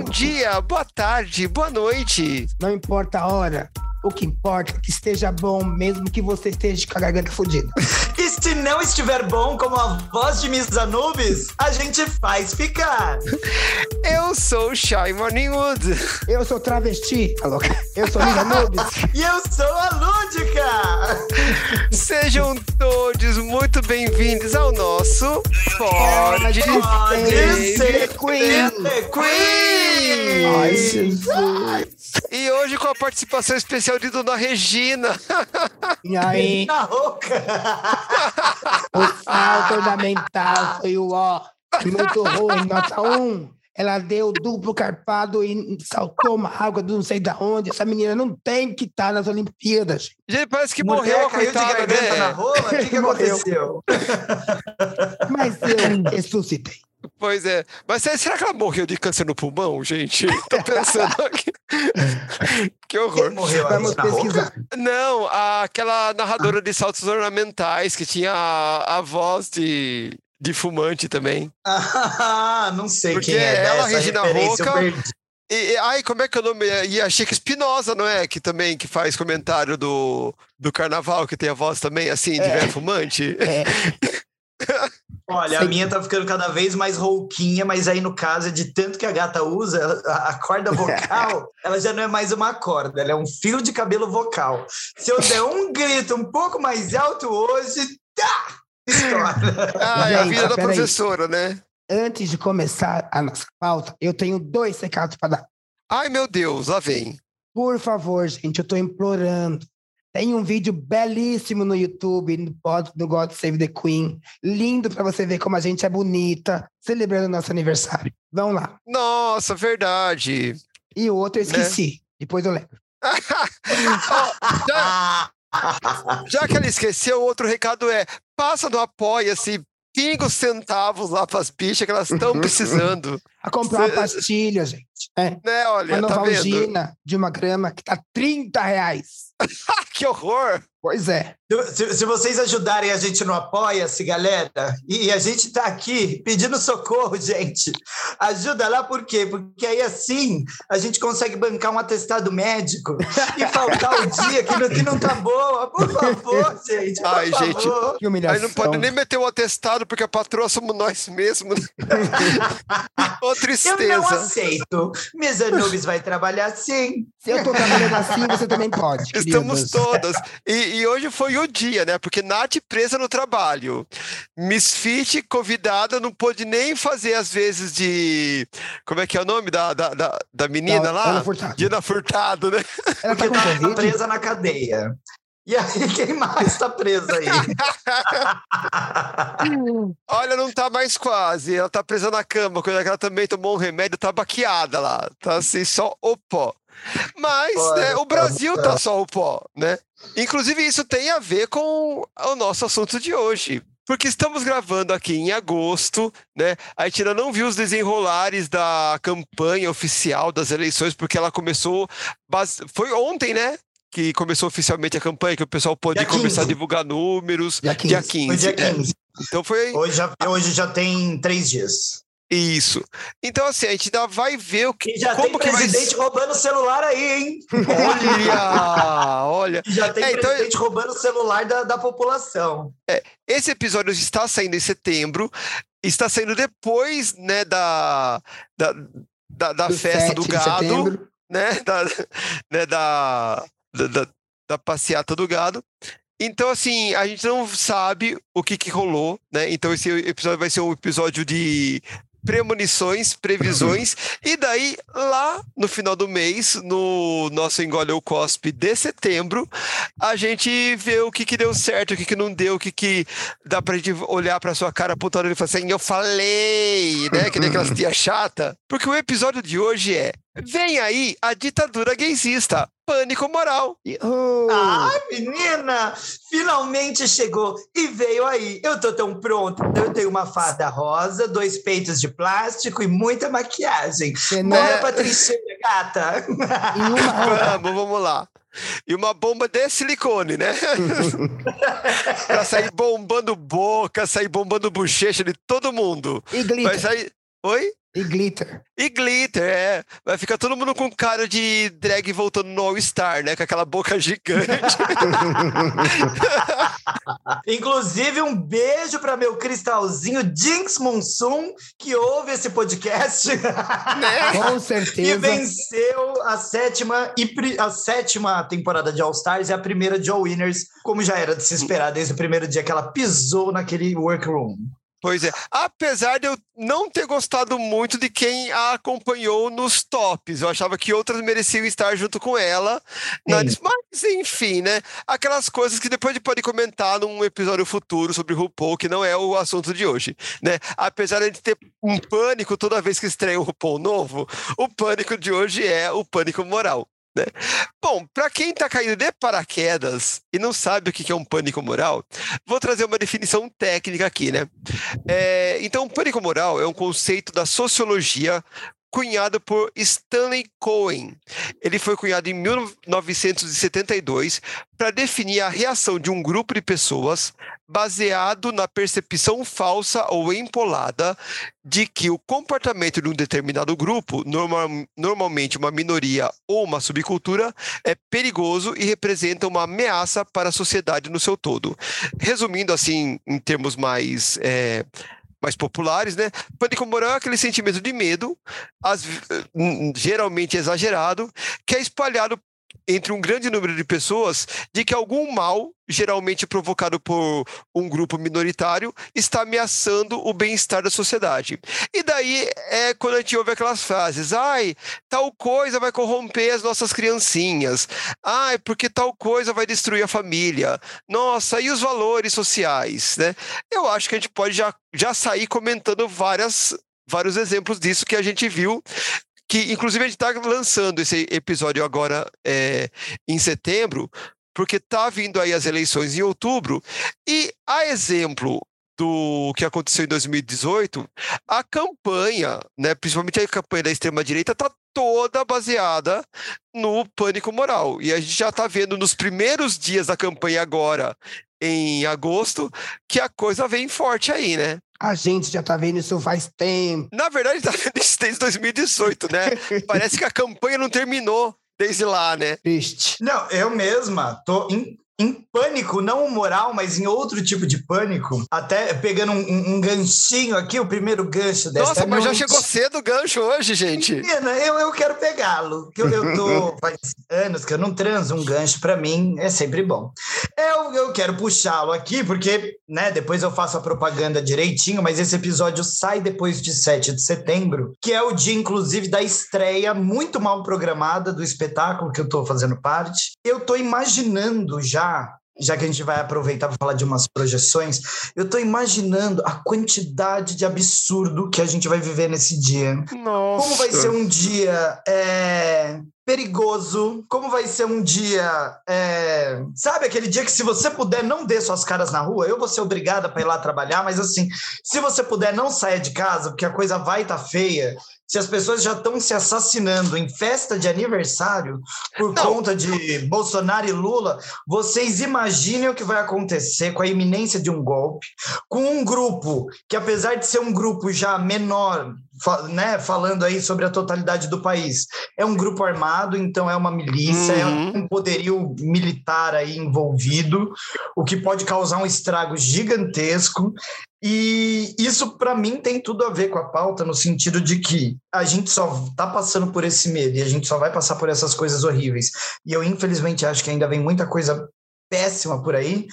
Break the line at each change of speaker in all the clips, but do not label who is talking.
Bom dia, boa tarde, boa noite.
Não importa a hora. O que importa é que esteja bom, mesmo que você esteja com a garganta fodida.
E se não estiver bom, como a voz de Miss Anubis, a gente faz ficar.
Eu sou o Shy Morningwood.
Eu sou travesti, tá louca? Eu sou Lisa Nubes.
E eu sou a Lúdica.
Sejam todos muito bem-vindos ao nosso Pode,
Pode ser
Queen.
Queen.
Ai, Jesus.
E hoje com a participação especial de Dona Regina.
E aí,
Na rouca.
o salto ornamental foi o ó. Muito ruim, nota 1. Ela deu duplo carpado e saltou uma água do não sei da onde. Essa menina não tem que estar nas Olimpíadas.
Gente, parece que
Mulher
morreu a
caiu de
coitada,
garganta na
né?
rola? O que, que aconteceu?
Mas eu ressuscitei.
Pois é. Mas será que ela morreu de câncer no pulmão, gente? Tô pensando aqui. Que
Quem
horror.
morreu aí
Vamos pesquisar.
Não, aquela narradora de saltos ornamentais que tinha a, a voz de, de fumante também.
Ah, não sei
Porque
quem é
ela, Regina Roca. E, e- ai, como é que é o nome? E a Chica Espinosa, não é? Que também que faz comentário do, do carnaval, que tem a voz também assim, de
É.
velho fumante.
É,
Olha, a
Sei-
minha tá ficando cada vez mais rouquinha, mas aí no caso é de tanto que a gata usa, a, a corda vocal, ela já não é mais uma corda, ela é um fio de cabelo vocal. Se eu der um grito um pouco mais alto hoje, tá! Estoura.
Ah, é a vida da professora, né?
antes de começar a nossa pauta, eu tenho dois recados para dar.
Ai, meu Deus, lá vem.
Por favor, gente, eu tô implorando. Tem um vídeo belíssimo no YouTube, no, pod- no God Save the Queen. Lindo para você ver como a gente é bonita, celebrando nosso aniversário. Vamos lá.
Nossa, verdade.
E o outro eu
Né?
esqueci. Depois eu lembro.
Já, já que ela esqueceu, outro recado é: passa no Apoia-se, os centavos lá pras bichas que elas estão precisando.
A comprar uma pastilha, gente. É.
né? Olha,
Uma
tá vendo?
Novalgina de uma grama que tá 30 reais.
Que horror!
Pois é.
Se, se vocês ajudarem a gente no Apoia-se, galera, e, a gente tá aqui pedindo socorro, gente, ajuda lá por quê? Porque aí assim a gente consegue bancar um atestado médico e faltar o dia que não, que não tá boa. Por favor, gente. Por
Ai,
favor.
gente,
Que
Aí
humilhação.
não pode nem meter o atestado, porque a patroa somos nós mesmos. Ô,
Eu
tristeza.
não aceito. Mesa Nubes vai trabalhar sim.
Se eu tô trabalhando assim, você também pode.
Estamos
queridos.
Todas. E, e hoje foi o dia, né? Porque Nath presa no trabalho. Misfit convidada, não pôde nem fazer as vezes de. Como é que é o nome da, da, da, da menina
Da-
lá?
Ana Furtado.
Dina Furtado, né?
Ela tá
tá, presa na cadeia. E aí, quem mais tá preso aí?
Olha, não tá mais quase. Ela tá presa na cama, quando ela também tomou um remédio, tá baqueada lá. Tá assim, só o pó. Mas, né, o Brasil tá só o pó, né? Inclusive, isso tem a ver com o nosso assunto de hoje. Porque estamos gravando aqui em agosto, né? A gente ainda não viu os desenrolares da campanha oficial das eleições, porque ela começou. base- Foi ontem, né? Que começou oficialmente a campanha, que o pessoal pôde começar a
15.
divulgar números.
Dia
Dia
15.
15.
Foi dia
é.
15.
Então foi
Hoje já, hoje já tem três dias.
Isso. Então, assim, a gente ainda vai ver o que.
E já
como
tem
que vai
presidente roubando o celular aí, hein?
Olha! Olha!
E já tem
É, então-
presidente roubando o celular da, da população.
Esse episódio está saindo em setembro, está saindo depois, né, da, da, da, da
Do
festa
7
do
de
gado,
setembro.
né, da, né, da, da, da, da passeata do gado. Então, assim, a gente não sabe o que, que rolou, né? Então, esse episódio vai ser um episódio de premonições, previsões, e daí, lá no final do mês, no nosso Engole ou Cospe de setembro, a gente vê o que, que deu certo, o que, que não deu, o que, que dá pra gente olhar pra sua cara apontando e falar assim, eu falei, né? Que nem aquelas tia chata. Porque o episódio de hoje é Vem aí a ditadura gaysista, pânico moral.
Uhul.
Ah, menina! Finalmente chegou e veio aí. Eu tô tão pronta. Eu tenho uma fada rosa, dois peitos de plástico e muita maquiagem.
Não-
Bora, Patrícia, gata!
Vamos, vamos lá. E uma bomba de silicone, né? pra sair bombando boca, sair bombando bochecha de todo mundo.
E
Vai
glitter.
sair. Oi?
E glitter.
E glitter, é. Vai ficar todo mundo com cara de drag voltando no All-Star, né? Com aquela boca gigante.
Inclusive, um beijo para meu cristalzinho Jinx Monsoon, que ouve esse podcast.
né?
Com
E
certeza.
venceu a sétima, e a sétima temporada de All Stars e a primeira de All Winners, como já era de se esperar desde o primeiro dia que ela pisou naquele workroom.
Pois é. Apesar de eu não ter gostado muito de quem a acompanhou nos tops. Eu achava que outras mereciam estar junto com ela. na Mas, enfim, né? Aquelas coisas que depois a gente pode comentar num episódio futuro sobre RuPaul, que não é o assunto de hoje, né? Apesar de a gente ter um pânico toda vez que estreia um RuPaul novo, o pânico de hoje é o pânico moral. Né? Bom, para quem está caindo de paraquedas e não sabe o que é um pânico moral, vou trazer uma definição técnica aqui, né? É, então, pânico moral é um conceito da sociologia cunhado por Stanley Cohen. Ele foi cunhado em 1972 para definir a reação de um grupo de pessoas baseado na percepção falsa ou empolada de que o comportamento de um determinado grupo, normal- normalmente uma minoria ou uma subcultura, é perigoso e representa uma ameaça para a sociedade no seu todo. Resumindo assim, em termos mais eh, mais populares, né? Pânico moral é aquele sentimento de medo, ve- hum, geralmente exagerado, que é espalhado entre um grande número de pessoas de que algum mal, geralmente provocado por um grupo minoritário, está ameaçando o bem-estar da sociedade. E daí é quando a gente ouve aquelas frases: ai, tal coisa vai corromper as nossas criancinhas, ai, porque tal coisa vai destruir a família, nossa, e os valores sociais, né? Eu acho que a gente pode já, já sair comentando várias, vários exemplos disso que a gente viu. Que, inclusive, a gente está lançando esse episódio agora é, em setembro, porque tá vindo aí as eleições em outubro, e a exemplo do que aconteceu em 2018, a campanha, né, principalmente a campanha da extrema-direita, está toda baseada no pânico moral. E a gente já está vendo nos primeiros dias da campanha agora, em agosto, que a coisa vem forte aí, né?
A gente já tá vendo isso faz tempo.
Na verdade, tá vendo isso desde 2018, né? Parece que a campanha não terminou desde lá, né?
Triste.
Não, eu mesma tô em, em pânico, não moral, mas em outro tipo de pânico. Até pegando um, um- ganchinho aqui, o primeiro gancho dessa
Nossa, mas já chegou cedo o gancho hoje, gente.
Menina, eu, eu quero pegá-lo. que Eu, eu tô faz anos que eu não transo um gancho, pra mim é sempre bom. Eu, eu quero puxá-lo aqui, porque né, depois eu faço a propaganda direitinho, mas esse episódio sai depois de 7 de setembro, que é o dia, inclusive, da estreia muito mal programada do espetáculo que eu tô fazendo parte. Eu tô imaginando já. Já que a gente vai aproveitar para falar de umas projeções, eu tô imaginando a quantidade de absurdo que a gente vai viver nesse dia.
Nossa.
Como vai ser um dia é, perigoso? Como vai ser um dia. é, sabe aquele dia que, se você puder, não dê suas caras na rua? Eu vou ser obrigada para ir lá trabalhar, mas assim, se você puder, não saia de casa, porque a coisa vai estar feia. Se as pessoas já estão se assassinando em festa de aniversário por
Não.
conta de Bolsonaro e Lula, vocês imaginem o que vai acontecer com a iminência de um golpe, com um grupo que, apesar de ser um grupo já menor, né, falando aí sobre a totalidade do país, é um grupo armado, então é uma milícia, é
Uhum.
um poderio militar aí envolvido, o que pode causar um estrago gigantesco. E isso, para mim, tem tudo a ver com a pauta, no sentido de que a gente só está passando por esse medo e a gente só vai passar por essas coisas horríveis. E eu, infelizmente, acho que ainda vem muita coisa péssima por aí,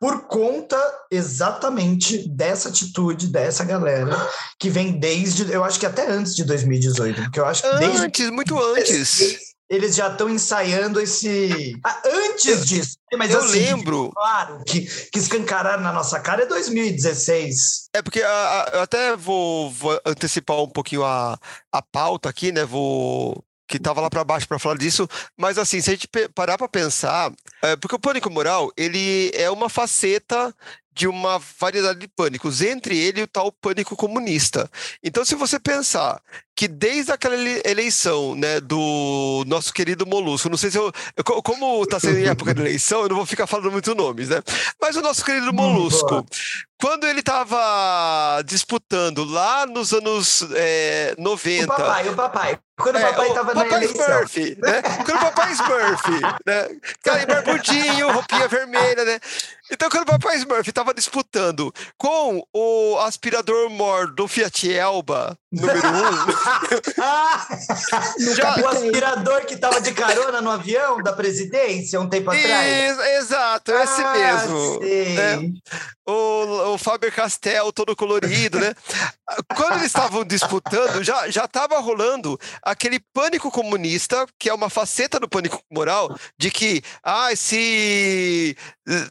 por conta exatamente dessa atitude dessa galera que vem desde, eu acho que até antes de 2018, porque eu acho que desde
Antes, muito antes.
eles já estão ensaiando esse. Ah, antes disso, mas
Eu
assim,
lembro.
Claro, que, que escancararam na nossa cara é 2016.
É porque a- a- eu até vou, vou antecipar um pouquinho a, a pauta aqui, né? Vou. Que tava lá para baixo para falar disso, mas assim, se a gente parar para pensar, é, porque o pânico moral ele é uma faceta de uma variedade de pânicos, entre ele e o tal pânico comunista. Então, se você pensar que desde aquela eleição, né, do nosso querido Molusco, não sei se eu, como está sendo em época de eleição, eu não vou ficar falando muito nomes, né? Mas o nosso querido Molusco, quando ele estava disputando lá nos anos é, 90. O
papai, o papai. Quando o é, papai estava na eleição.
Smurf, né? Quando o papai Smurf, né? Cara, barbudinho, roupinha vermelha, né? Então, quando o papai Smurf estava disputando com o aspirador Mor do Fiat Elba, número 1. Um,
já... O aspirador que estava de carona no avião da presidência um tempo atrás.
Exato, esse ah, mesmo. Né? O, o Faber Castell todo colorido, né? Quando eles estavam disputando, já já estava rolando aquele pânico comunista, que é uma faceta do pânico moral, de que, ah, se,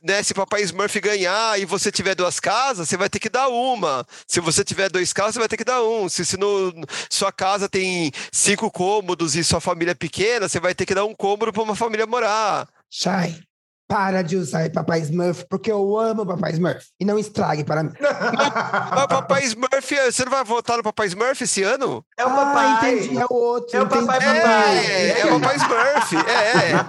né, se papai Smurf ganhar e você tiver duas casas, você vai ter que dar uma. Se você tiver dois carros, você vai ter que dar um. Se, se no, sua casa tem cinco cômodos e sua família é pequena, você vai ter que dar um cômodo para uma família morar.
Shai, para de usar Papai Smurf, porque eu amo Papai Smurf. E não estrague para mim.
Mas Papai Smurf, você não vai votar no Papai Smurf esse ano?
É o Papai. Ah,
entendi, é o outro.
É o Papai Papai.
É, é, é o Papai Smurf,
é.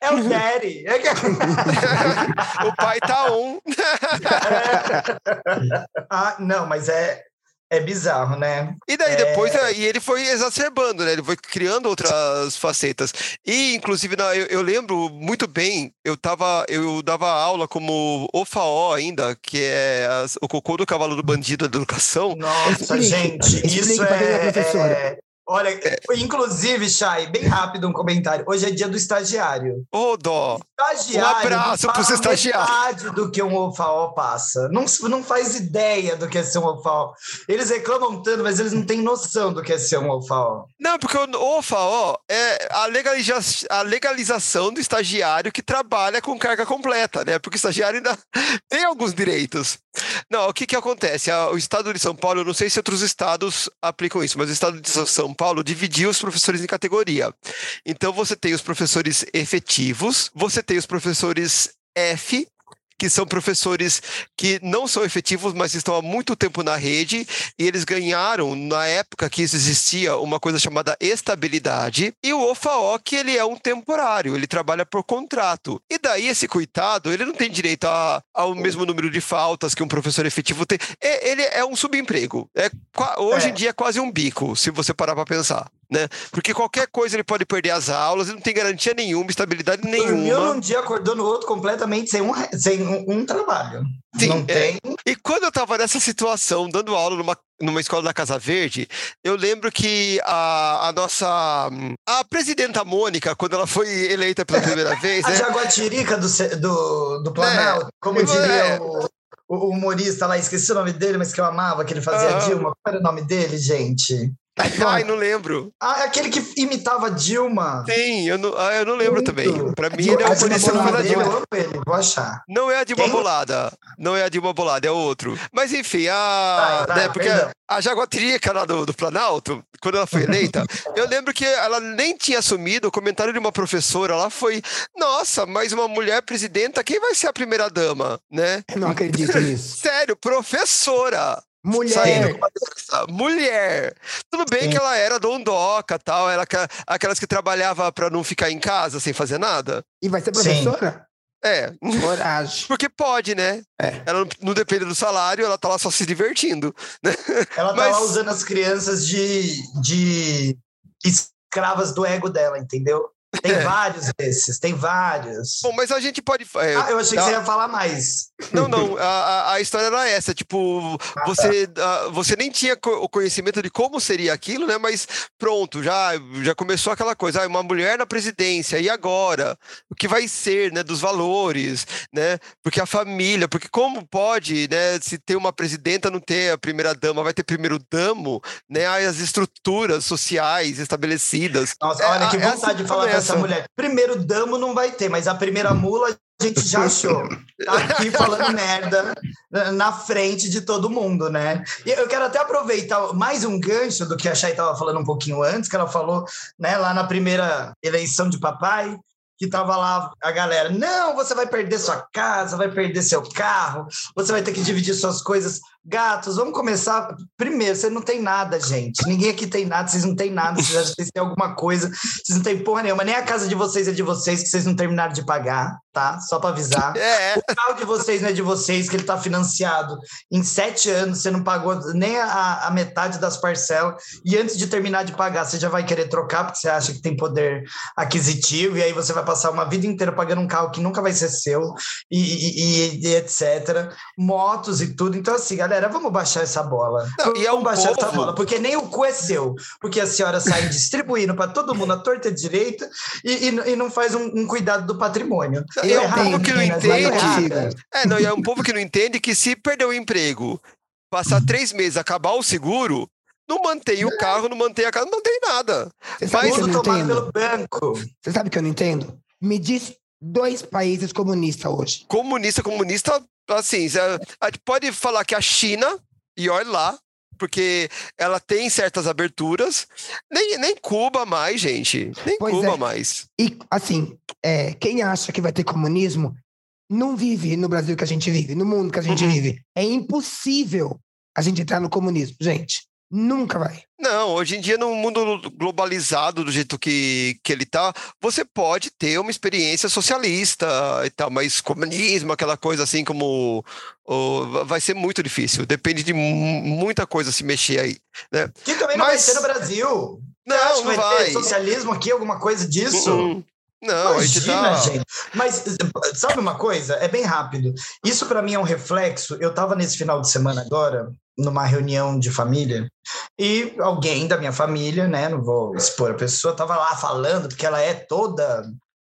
É o Daddy.
o pai tá um.
ah, não, mas é, é bizarro, né?
E daí é... depois, é, e ele foi exacerbando, né? Ele foi criando outras facetas. E, inclusive, eu, eu, lembro muito bem, eu tava, eu dava aula como OFAO ainda, que é as, o cocô do cavalo do bandido da educação.
Nossa, gente, isso é, é, Olha, inclusive, Chay, bem rápido um comentário. Hoje é dia do estagiário.
Ô, dó.
Estagiário.
Um abraço para os estagiários.
metade do que um OFAO passa. Não, não faz ideia do que é ser um OFAO. Eles reclamam tanto, mas eles não têm noção do que é ser um OFAO.
Não, porque o OFAO é a, legaliza a legalização do estagiário que trabalha com carga completa, né? Porque o estagiário ainda tem alguns direitos. Não, o que que acontece? O estado de São Paulo, eu não sei se outros estados aplicam isso, mas o estado de São Paulo dividiu os professores em categoria. Então você tem os professores efetivos, você tem os professores F, que são professores que não são efetivos, mas estão há muito tempo na rede, e eles ganharam, na época que isso existia, uma coisa chamada estabilidade, e o OFAO, que ele é um temporário, ele trabalha por contrato. E daí esse coitado, ele não tem direito a, ao mesmo número de faltas que um professor efetivo tem. Ele é um subemprego. É, hoje é. em dia é quase um bico, se você parar para pensar né? Porque qualquer coisa ele pode perder as aulas, ele não tem garantia nenhuma, estabilidade nenhuma.
Dormiu num dia, acordou no outro completamente sem um, sem um, um trabalho. Sim, não é. tem.
E quando eu estava nessa situação, dando aula numa, numa escola da Casa Verde, eu lembro que a, a nossa. A presidenta Mônica, quando ela foi eleita pela primeira vez.
a
né?
Jaguatirica do, do, do Planalto, é, como diria é. o o humorista lá, esqueci o nome dele, mas que eu amava, que ele fazia uhum. Dilma. Qual era o nome dele, gente?
Ai, não lembro.
Ah, é aquele que imitava Dilma.
Sim, eu não, ah, eu não lembro Muito. também. Pra mim, ele é o policial da Dilma.
Eu amo ele, vou achar.
Não é a Dilma Quem? Bolada. Não é a Dilma Bolada, é outro. Mas enfim, a. Tá, tá, né, porque a Jaguatirica lá do, do Planalto, quando ela foi eleita, eu lembro que ela nem tinha assumido. O comentário de uma professora lá foi: Nossa, mas uma mulher presidenta, quem vai ser a primeira dama? Né?
Não acredito nisso.
Sério, professora.
Mulher.
Mulher. Tudo bem Sim. que ela era dondoca tal, era aquelas que trabalhava para não ficar em casa sem fazer nada.
E vai ser professora? Sim.
É.
Coragem.
Porque pode, né? É. Ela não, não, depende do salário, ela tá lá só se divertindo. Né?
Ela tá Mas... lá usando as crianças de, de escravas do ego dela, entendeu? Tem é. vários desses, tem vários.
Bom, mas a gente pode.
É, ah, eu achei que você ia falar mais.
Não, não. A, a história era essa. Tipo, ah, você, tá. você nem tinha o conhecimento de como seria aquilo, né? Mas pronto, já, já começou aquela coisa. Ah, uma mulher na presidência, e agora? O que vai ser, né? Dos valores, né? Porque a família, porque como pode, né? Se ter uma presidenta, não ter a primeira dama, vai ter primeiro damo, né? As estruturas sociais estabelecidas.
Nossa, olha é, que vontade é assim de falar essa mulher. Primeiro damo não vai ter, mas a primeira mula a gente já achou. Tá aqui falando merda na frente de todo mundo, né? E eu quero até aproveitar mais um gancho do que a Chay estava falando um pouquinho antes, que ela falou, né, lá na primeira eleição de papai, que tava lá a galera, não, você vai perder sua casa, vai perder seu carro, você vai ter que dividir suas coisas. Gatos, vamos começar. Primeiro, você não tem nada, gente. Ninguém aqui tem nada, vocês não têm nada, vocês acham que vocês têm alguma coisa, vocês não têm porra nenhuma, nem a casa de vocês é de vocês, que vocês não terminaram de pagar, tá? Só para avisar.
É.
O carro de vocês não é de vocês, que ele tá financiado em sete anos, você não pagou nem a, a metade das parcelas, e antes de terminar de pagar, você já vai querer trocar, porque você acha que tem poder aquisitivo, e aí você vai passar uma vida inteira pagando um carro que nunca vai ser seu, e, e, e etc. Motos e tudo. Então, assim, galera, vamos baixar essa bola.
Não, e é um
baixar
povo-
essa bola, porque nem o cu é seu, porque a senhora sai distribuindo para todo mundo a torta e a direita e, e, e não faz um, um cuidado do patrimônio.
E é um
errado,
povo que não entende.
errada.
É, não, e é um povo que não entende que se perder o emprego, passar três meses, acabar o seguro, não mantém o carro, não mantém a casa, não mantém nada.
Você sabe
Mas
que eu
Tudo tomado
entendo?
pelo banco.
Você sabe que eu não entendo? Me diz dois países comunistas hoje.
Comunista, comunista, assim, cê- a gente pode falar que a China, e olha lá, porque ela tem certas aberturas, nem, nem Cuba mais, gente, nem
Pois
Cuba
é.
mais.
E, assim, é, quem acha que vai ter comunismo não vive no Brasil que a gente vive, no mundo que a gente
Uhum.
vive. É impossível a gente entrar no comunismo, gente. Nunca vai.
Não, hoje em dia, no mundo globalizado do jeito que, que ele tá, você pode ter uma experiência socialista e tal, mas comunismo, aquela coisa assim como. vai ser muito difícil. Depende de mu- muita coisa se mexer aí.
Que também não
Mas-
vai ter no Brasil.
Não, não
vai, ter
vai.
socialismo aqui, alguma coisa disso?
Uh-uh. Não, a gente
Imagina,
tá.
gente. Mas sabe uma coisa? É bem rápido. Isso para mim é um reflexo. Eu estava nesse final de semana agora numa reunião de família e alguém da minha família, né? Não vou expor a pessoa, estava lá falando porque ela é toda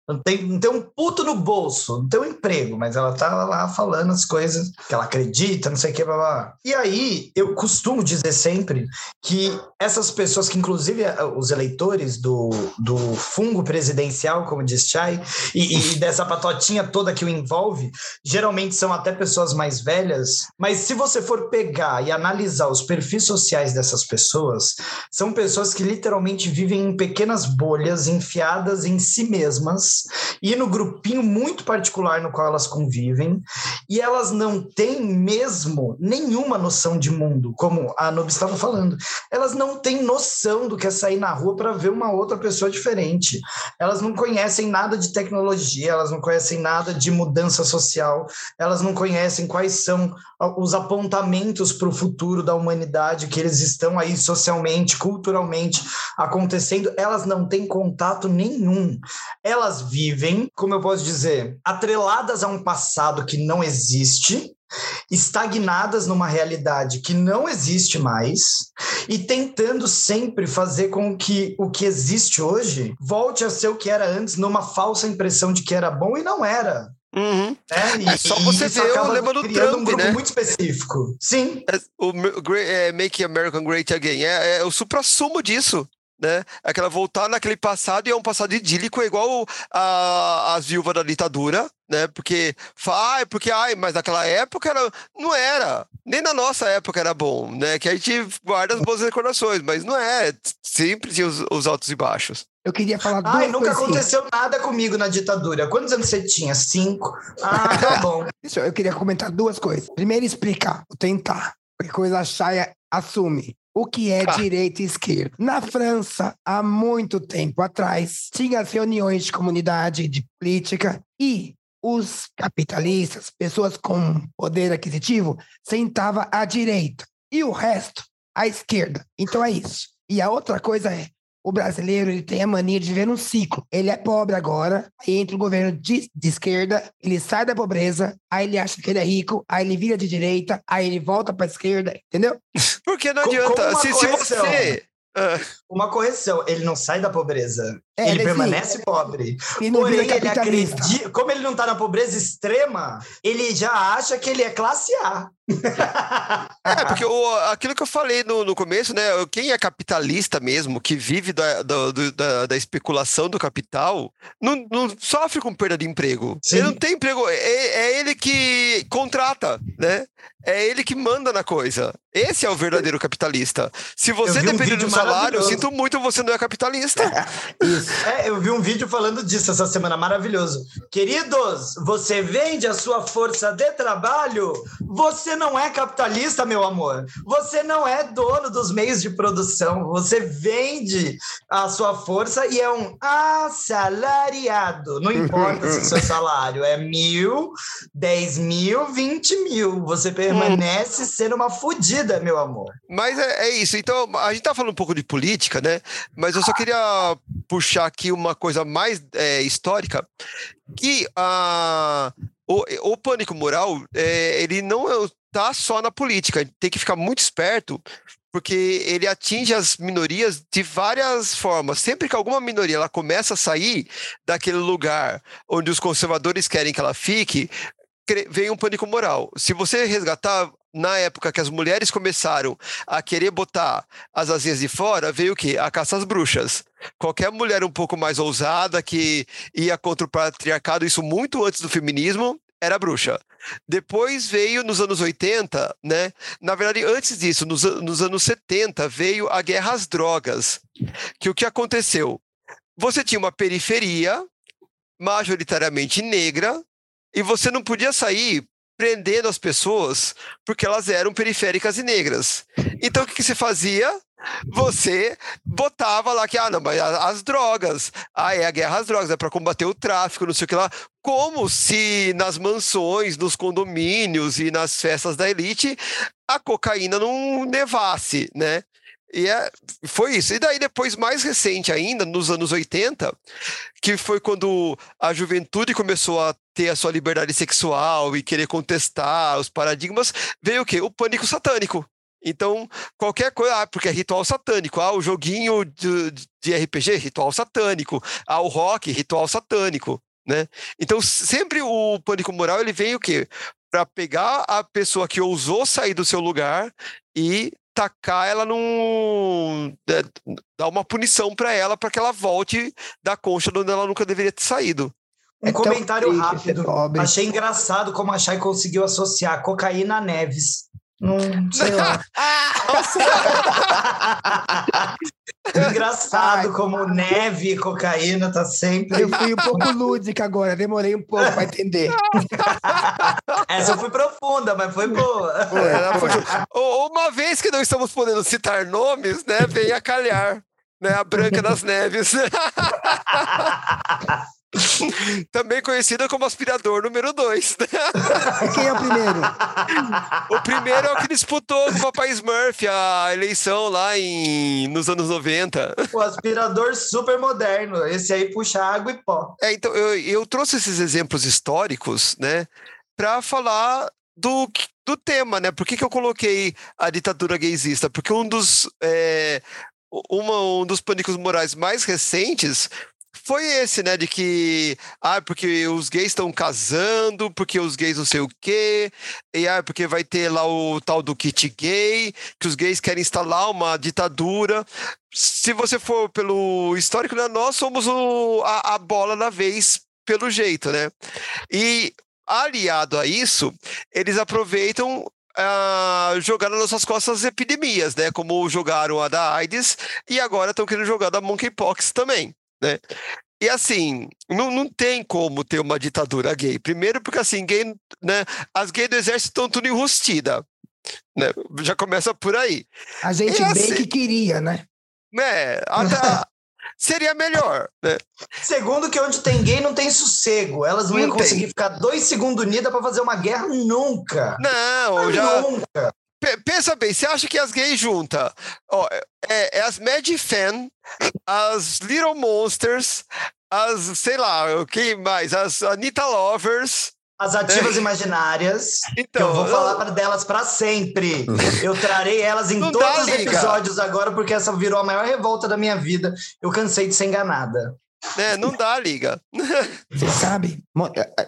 não tem, não tem um puto no bolso, não tem um emprego, mas ela tá lá falando as coisas que ela acredita, não sei o que, blá, blá. E aí, eu costumo dizer sempre que essas pessoas, que inclusive eh, os eleitores do, do fungo presidencial, como diz Chay, e, e dessa patotinha toda que o envolve, geralmente são até pessoas mais velhas, mas se você for pegar e analisar os perfis sociais dessas pessoas, são pessoas que literalmente vivem em pequenas bolhas enfiadas em si mesmas e no grupinho muito particular no qual elas convivem, e elas não têm mesmo nenhuma noção de mundo, como a Nubis estava falando. Elas não têm noção do que é sair na rua para ver uma outra pessoa diferente. Elas não conhecem nada de tecnologia, elas não conhecem nada de mudança social, elas não conhecem quais são os apontamentos para o futuro da humanidade que eles estão aí socialmente, culturalmente acontecendo, elas não têm contato nenhum. Elas vivem, como eu posso dizer, atreladas a um passado que não existe, estagnadas numa realidade que não existe mais e tentando sempre fazer com que o que existe hoje volte a ser o que era antes, numa falsa impressão de que era bom e não era.
Uhum.
né? E-
É só você ver o lema do
um
Trump,
grupo
né?
muito específico. Sim,
É, o é, Make America Great Again é, é o supra-sumo disso. Né? Aquela voltar naquele passado e é um passado idílico, é igual a, as viúvas da ditadura, né? Porque, ai, porque, ai, mas naquela época era, não era, nem na nossa época era bom, né? Que a gente guarda as boas recordações, mas não é, sempre tinha os, os altos e baixos.
Eu queria falar duas
Ai, nunca
coisinhas.
aconteceu nada comigo na ditadura. Quantos anos você tinha? Cinco. Ah, tá bom.
Deixa eu eu queria comentar duas coisas. Primeiro, explicar, vou tentar. Porque coisa a Chaya assume. O que é
Ah.
direita e esquerda? Na França, há muito tempo atrás, tinha as reuniões de comunidade, de política, e os capitalistas, pessoas com poder aquisitivo, sentava à direita. E o resto, à esquerda. Então é isso. E a outra coisa é, o brasileiro ele tem a mania de viver um ciclo. Ele é pobre agora, aí entra o governo de, de esquerda, ele sai da pobreza, aí ele acha que ele é rico, aí ele vira de direita, aí ele volta para esquerda, entendeu?
Porque não
Com-
adianta,
como uma
se, se
correção.
você... Ah,
Uma correção, ele não sai da pobreza.
É,
ele
ele
permanece pobre.
E não
Porém, ele acredita, como ele não está na pobreza extrema, ele já acha que ele é classe A.
É, porque o, aquilo que eu falei no, no começo, né? Quem é capitalista mesmo, que vive da, da, da, da especulação do capital, não, não sofre com perda de emprego.
Sim.
Ele não tem emprego, é, é ele que contrata, né? É ele que manda na coisa. Esse é o verdadeiro capitalista. Se você
um
depender do salário, eu sinto muito, você não é capitalista.
Isso.
É, eu vi um vídeo falando disso essa semana, maravilhoso. Queridos, você vende a sua força de trabalho? Você não é capitalista, meu amor. Você não é dono dos meios de produção. Você vende a sua força e é um assalariado. Não importa se o seu salário é mil, dez mil, vinte mil. Você permanece sendo uma fodida, meu amor.
Mas é, é isso. Então, a gente tá falando um pouco de política, né? Mas eu só queria puxar aqui uma coisa mais é, histórica, que a, o, o pânico moral, é, ele não está só na política, tem que ficar muito esperto, porque ele atinge as minorias de várias formas. Sempre que alguma minoria ela começa a sair daquele lugar onde os conservadores querem que ela fique, vem um pânico moral. Se você resgatar na época que as mulheres começaram a querer botar as asinhas de fora, veio o quê? A caça às bruxas. Qualquer mulher um pouco mais ousada que ia contra o patriarcado, isso muito antes do feminismo, era bruxa. Depois veio nos anos 80, né? Na verdade, antes disso, nos, nos anos 70, veio a guerra às drogas. Que o que aconteceu? Você tinha uma periferia majoritariamente negra e você não podia sair prendendo as pessoas porque elas eram periféricas e negras. Então o que, que se fazia? Você botava lá que, ah, não, mas as drogas, ah, é a guerra às drogas, é para combater o tráfico, não sei o que lá. Como se nas mansões, nos condomínios e nas festas da elite a cocaína não nevasse, né? E é, foi isso. E daí, depois, mais recente ainda, nos anos 80, que foi quando a juventude começou a ter a sua liberdade sexual e querer contestar os paradigmas, veio o quê? O pânico satânico. Então, qualquer coisa, ah, porque é ritual satânico. Ah, o joguinho de, de RPG, ritual satânico. Ah, o rock, ritual satânico. Né? Então, sempre o pânico moral ele vem o quê? Para pegar a pessoa que ousou sair do seu lugar e tacar ela num. É, dar uma punição para ela para que ela volte da concha de onde ela nunca deveria ter saído.
Um então, comentário rápido. Achei engraçado como a Chay conseguiu associar cocaína a Neves. Não sei lá. Engraçado Ai, como neve e cocaína tá sempre.
Eu fui um pouco lúdica agora, demorei um pouco para entender.
Essa foi profunda, mas foi boa.
Foi. Uma vez que não estamos podendo citar nomes, né, vem a calhar. Né, a Branca das Neves. Também conhecida como aspirador número 2.
Quem é o primeiro?
O primeiro é o que disputou com o Papai Smurf a eleição lá em, nos anos 90.
O aspirador super moderno. Esse aí puxa água e pó.
É, então, eu, eu trouxe esses exemplos históricos, né, para falar do, do tema, né? Por que, que eu coloquei a ditadura gaysista? Porque um dos, é, uma, um dos pânicos morais mais recentes foi esse, né? De que, ah, porque os gays estão casando, porque os gays não sei o quê, e ah, porque vai ter lá o tal do kit gay, que os gays querem instalar uma ditadura. Se você for pelo histórico, né, nós somos o, a, a bola da vez, pelo jeito, né? E aliado a isso, eles aproveitam Uh, jogar nas nossas costas as epidemias, né? Como jogaram a da AIDS e agora estão querendo jogar da monkeypox também né? E assim, não, não tem como ter uma ditadura gay. Primeiro porque assim, gay, né, as gays do exército estão tudo enrustida. Né? Já começa por aí.
A gente e, bem assim, que queria, né?
É, até, seria melhor, né?
Segundo que onde tem gay não tem sossego. Elas não, não iam conseguir ficar dois segundos unidas para fazer uma guerra nunca.
Não, já... Nunca pensa bem, você acha que as gays junta ó, é, é, as Mad Fan, as Little Monsters, as, sei lá, quem mais? As Anita Lovers.
As ativas é. imaginárias. Então, eu vou falar eu... delas para sempre. Eu trarei elas em todos os episódios agora, porque essa virou a maior revolta da minha vida. Eu cansei de ser enganada.
É, não dá liga.
Você sabe,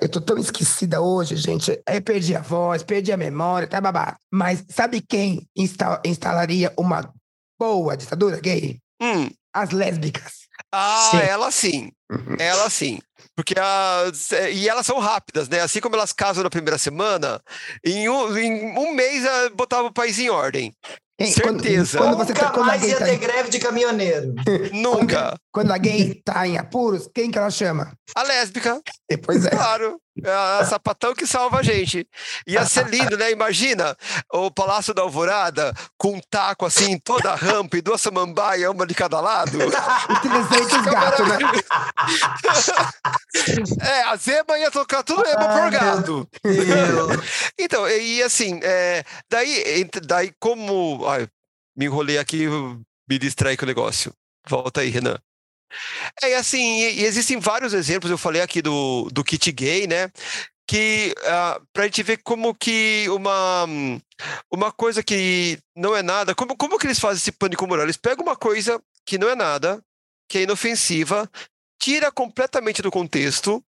eu tô tão esquecida hoje, gente. Eu perdi a voz, perdi a memória, tá babá. Mas sabe quem insta instalaria uma boa ditadura gay?
Hum.
As lésbicas.
Ah, sim. ela sim. Uhum. Ela sim. Porque as, e elas são rápidas, né? Assim como elas casam na primeira semana, em um, em um mês botava o país em ordem.
Quem-
Certeza.
Quando, quando você
Nunca
tá, quando
mais ia
tá
ter
em,
greve de caminhoneiro.
Nunca.
quando alguém tá em apuros, quem que ela chama?
A lésbica,
Depois é.
claro. É a sapatão que salva a gente. Ia ser lindo, né? Imagina o Palácio da Alvorada com um taco assim, em toda a rampa e duas samambaias, uma de cada lado.
Os 300 gatos, né?
É, a zebra ia tocar tudo eba
Ai,
por.
Meu.
Então, e assim, é, daí, daí como. Ai, me enrolei aqui, me distraí com o negócio. Volta aí, Renan. É assim, e, existem vários exemplos, eu falei aqui do, do kit gay, né? Que ah, pra gente ver como que uma, uma coisa que não é nada, como, como que eles fazem esse pânico moral? Eles pegam uma coisa que não é nada, que é inofensiva, tira completamente do contexto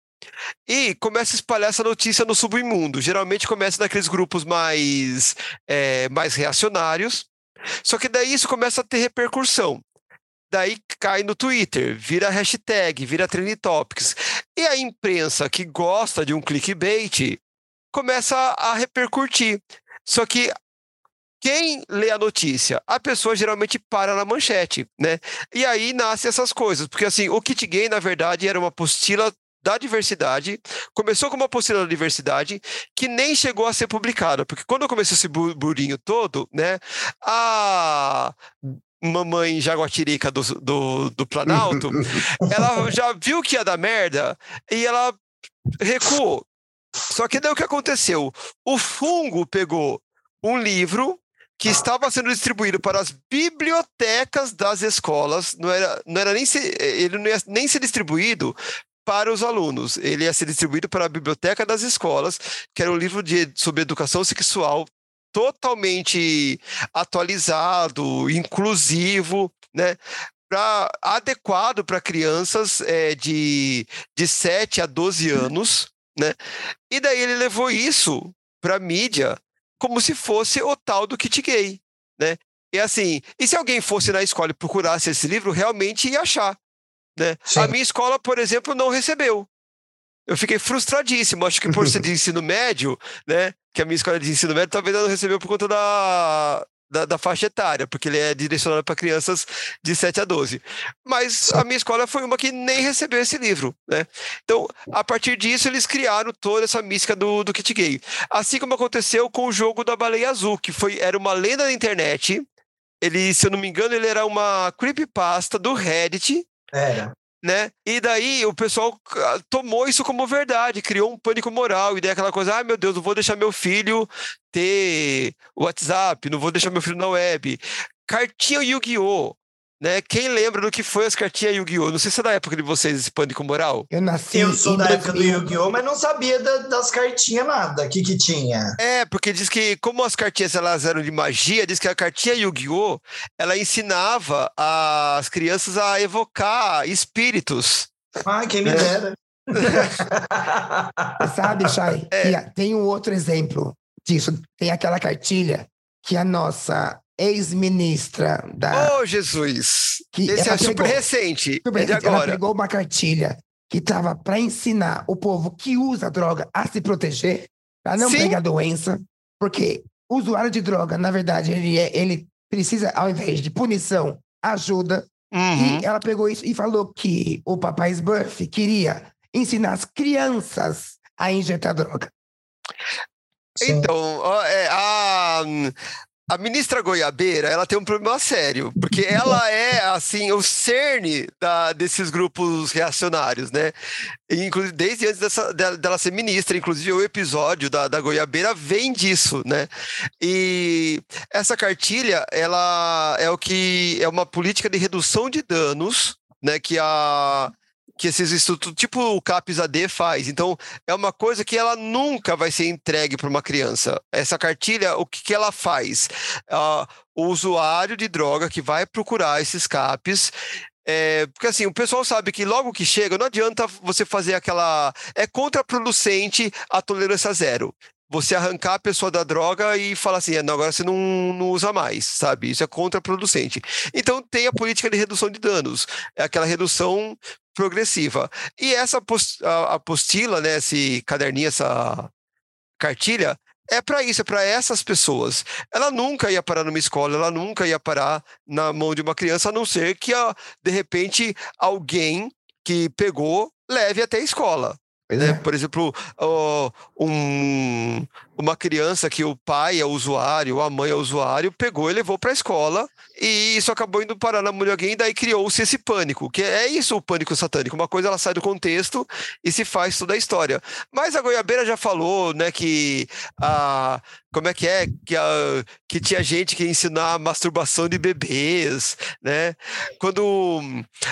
e começa a espalhar essa notícia no submundo. Geralmente começa naqueles grupos mais, eh, mais reacionários. Só que daí isso começa a ter repercussão. Daí cai no Twitter, vira hashtag, vira trending topics. E a imprensa que gosta de um clickbait começa a repercutir. Só que quem lê a notícia? A pessoa geralmente para na manchete, né? E aí nascem essas coisas, porque assim, o kit gay, na verdade, era uma apostila da diversidade, começou como uma apostila da diversidade, que nem chegou a ser publicada, porque quando começou esse bu- burinho todo, né, a mamãe jaguatirica do, do, do Planalto, ela já viu que ia dar merda e ela recuou. Só que daí o que aconteceu? O fungo pegou um livro que estava sendo distribuído para as bibliotecas das escolas, não era, não era nem se, ele não ia nem ser distribuído para os alunos, ele ia ser distribuído para a biblioteca das escolas, que era um livro de, sobre educação sexual totalmente atualizado, inclusivo, né? Pra, adequado para crianças é, de, de 7 a 12 anos, né? E daí ele levou isso para mídia como se fosse o tal do kit gay, né? E assim, e se alguém fosse na escola e procurasse esse livro, realmente ia achar, né?
Sim.
A minha escola, por exemplo, não recebeu. Eu fiquei frustradíssimo. Acho que por ser de ensino médio, né? Que a minha escola é de ensino médio, talvez ela não recebeu por conta da, da, da faixa etária, porque ele é direcionado para crianças de 7 a 12. Mas a minha escola foi uma que nem recebeu esse livro, né? Então, a partir disso, eles criaram toda essa mística do, do kit gay. Assim como aconteceu com o jogo da baleia azul, que foi, era uma lenda na internet. Ele, se eu não me engano, ele era uma creepypasta do Reddit,
Era.
Né? E daí o pessoal ah, tomou isso como verdade, criou um pânico moral, e daí aquela coisa, ai meu Deus, não vou deixar meu filho ter WhatsApp, não vou deixar meu filho na web. Cartinha Yu-Gi-Oh! Né? Quem lembra do que foi as cartinhas Yu-Gi-Oh! Não sei se é da época de vocês esse pânico moral.
Eu nasci
Eu sou da época do
2000.
Yu-Gi-Oh!, mas não sabia da- das cartinhas nada. O que que tinha?
É, porque diz que como as cartinhas elas eram de magia, diz que a cartinha Yu-Gi-Oh! ela ensinava as crianças a evocar espíritos.
Ai, quem me
É.
dera.
Sabe, Chay,
É.
tem um outro exemplo disso. Tem aquela cartilha que a nossa ex-ministra da.
Oh, Jesus!
Que
Esse é super recente,
Super
é de
recente, ela
agora.
pegou uma cartilha que estava para ensinar o povo que usa droga a se proteger, para não
Sim.
pegar doença, porque o usuário de droga, na verdade, ele, é, ele precisa, ao invés de punição, ajuda.
Uhum.
E ela pegou isso e falou que o papai Smurf queria ensinar as crianças a injetar droga.
Então, é, a, a ministra Goiabeira, ela tem um problema sério, porque ela é, assim, o cerne da- desses grupos reacionários, né? Inclusive, desde antes dessa- dela, dela ser ministra, inclusive o episódio da, da Goiabeira vem disso, né? E essa cartilha, ela é o que é uma política de redução de danos, né? Que a que esses institutos, tipo o CAPES AD faz. Então, é uma coisa que ela nunca vai ser entregue para uma criança. Essa cartilha, o que, que ela faz? Ah, o usuário de droga que vai procurar esses CAPES. é, porque assim, o pessoal sabe que logo que chega, não adianta você fazer aquela. É contraproducente a tolerância zero. Você arrancar a pessoa da droga e falar assim, "Ah, não, agora você não, não usa mais, sabe? Isso é contraproducente. Então tem a política de redução de danos, é aquela redução progressiva. E essa apostila, né, esse caderninho, essa cartilha, é para isso, é para essas pessoas. Ela nunca ia parar numa escola, ela nunca ia parar na mão de uma criança, a não ser que, de repente, alguém que pegou leve até a escola. Né? É. Por exemplo, um, uma criança que o pai é usuário, a mãe é usuário, pegou e levou para a escola e isso acabou indo parar na de alguém, e daí criou-se esse pânico, que é isso o pânico satânico. Uma coisa ela sai do contexto e se faz toda a história. Mas a Goiabeira já falou, né, que a como é que é que, a, que tinha gente que ia ensinar masturbação de bebês, né? Quando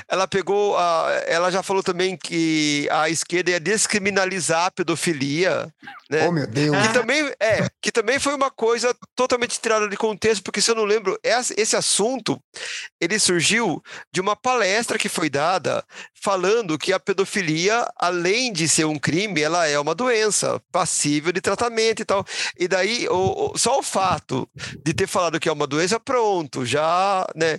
ela pegou, a, ela já falou também que a esquerda ia descriminalizar a pedofilia, né?
Oh meu Deus!
Que também é, que também foi uma coisa totalmente tirada de contexto, porque se eu não lembro, esse assunto ele surgiu de uma palestra que foi dada falando que a pedofilia, além de ser um crime, ela é uma doença passível de tratamento e tal. E daí o, o, só o fato de ter falado que é uma doença, pronto, já, né?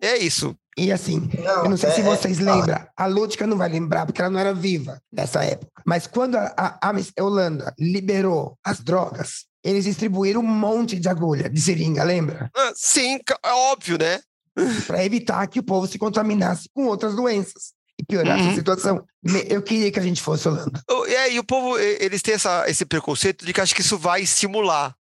É isso.
E assim, não, eu não sei é, se vocês é, lembram, a Lúdica não vai lembrar, porque ela não era viva nessa época. Mas quando a, a, a Holanda liberou as drogas, eles distribuíram um monte de agulha, de seringa, lembra?
Ah, sim, é óbvio, né?
Para evitar que o povo se contaminasse com outras doenças e piorar uhum. a situação. Eu queria que a gente fosse Holanda.
É, e o povo, eles têm essa, esse preconceito de que acho que isso vai estimular.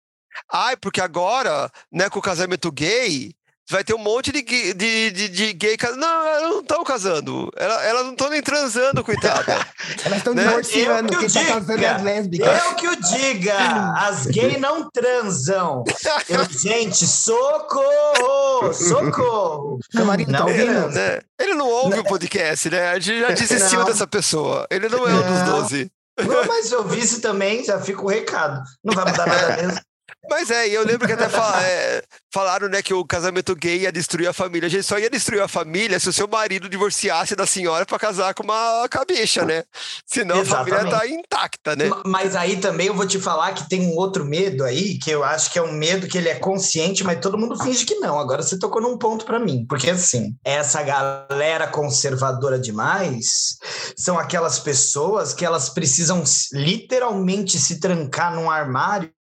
Ai, porque agora, né, com o casamento gay, vai ter um monte de, de, de, de gay casando. Não, elas não estão casando. Elas, elas não estão nem transando, coitada.
elas estão né? divorciando. Quem está casando é as lésbicas.
Eu que o diga. As gays não transam. Eu, gente, socorro! Socorro!
Meu marido tá não, tá ouvindo?
Né? Ele não ouve não. o podcast, né? A gente já desistiu não. dessa pessoa. Ele não é um dos doze.
Não, mas eu vi isso também, já fica o recado. Não vai mudar nada mesmo.
Mas é, eu lembro que até fal é, falaram né, que o casamento gay ia destruir a família. A gente só ia destruir a família se o seu marido divorciasse da senhora para casar com uma cabeça, né? Senão Exatamente. a família tá intacta, né?
Mas aí também eu vou te falar que tem um outro medo aí, que eu acho que é um medo que ele é consciente, mas todo mundo finge que não. Agora você tocou num ponto para mim. Porque assim, essa galera conservadora demais são aquelas pessoas que elas precisam literalmente se trancar num armário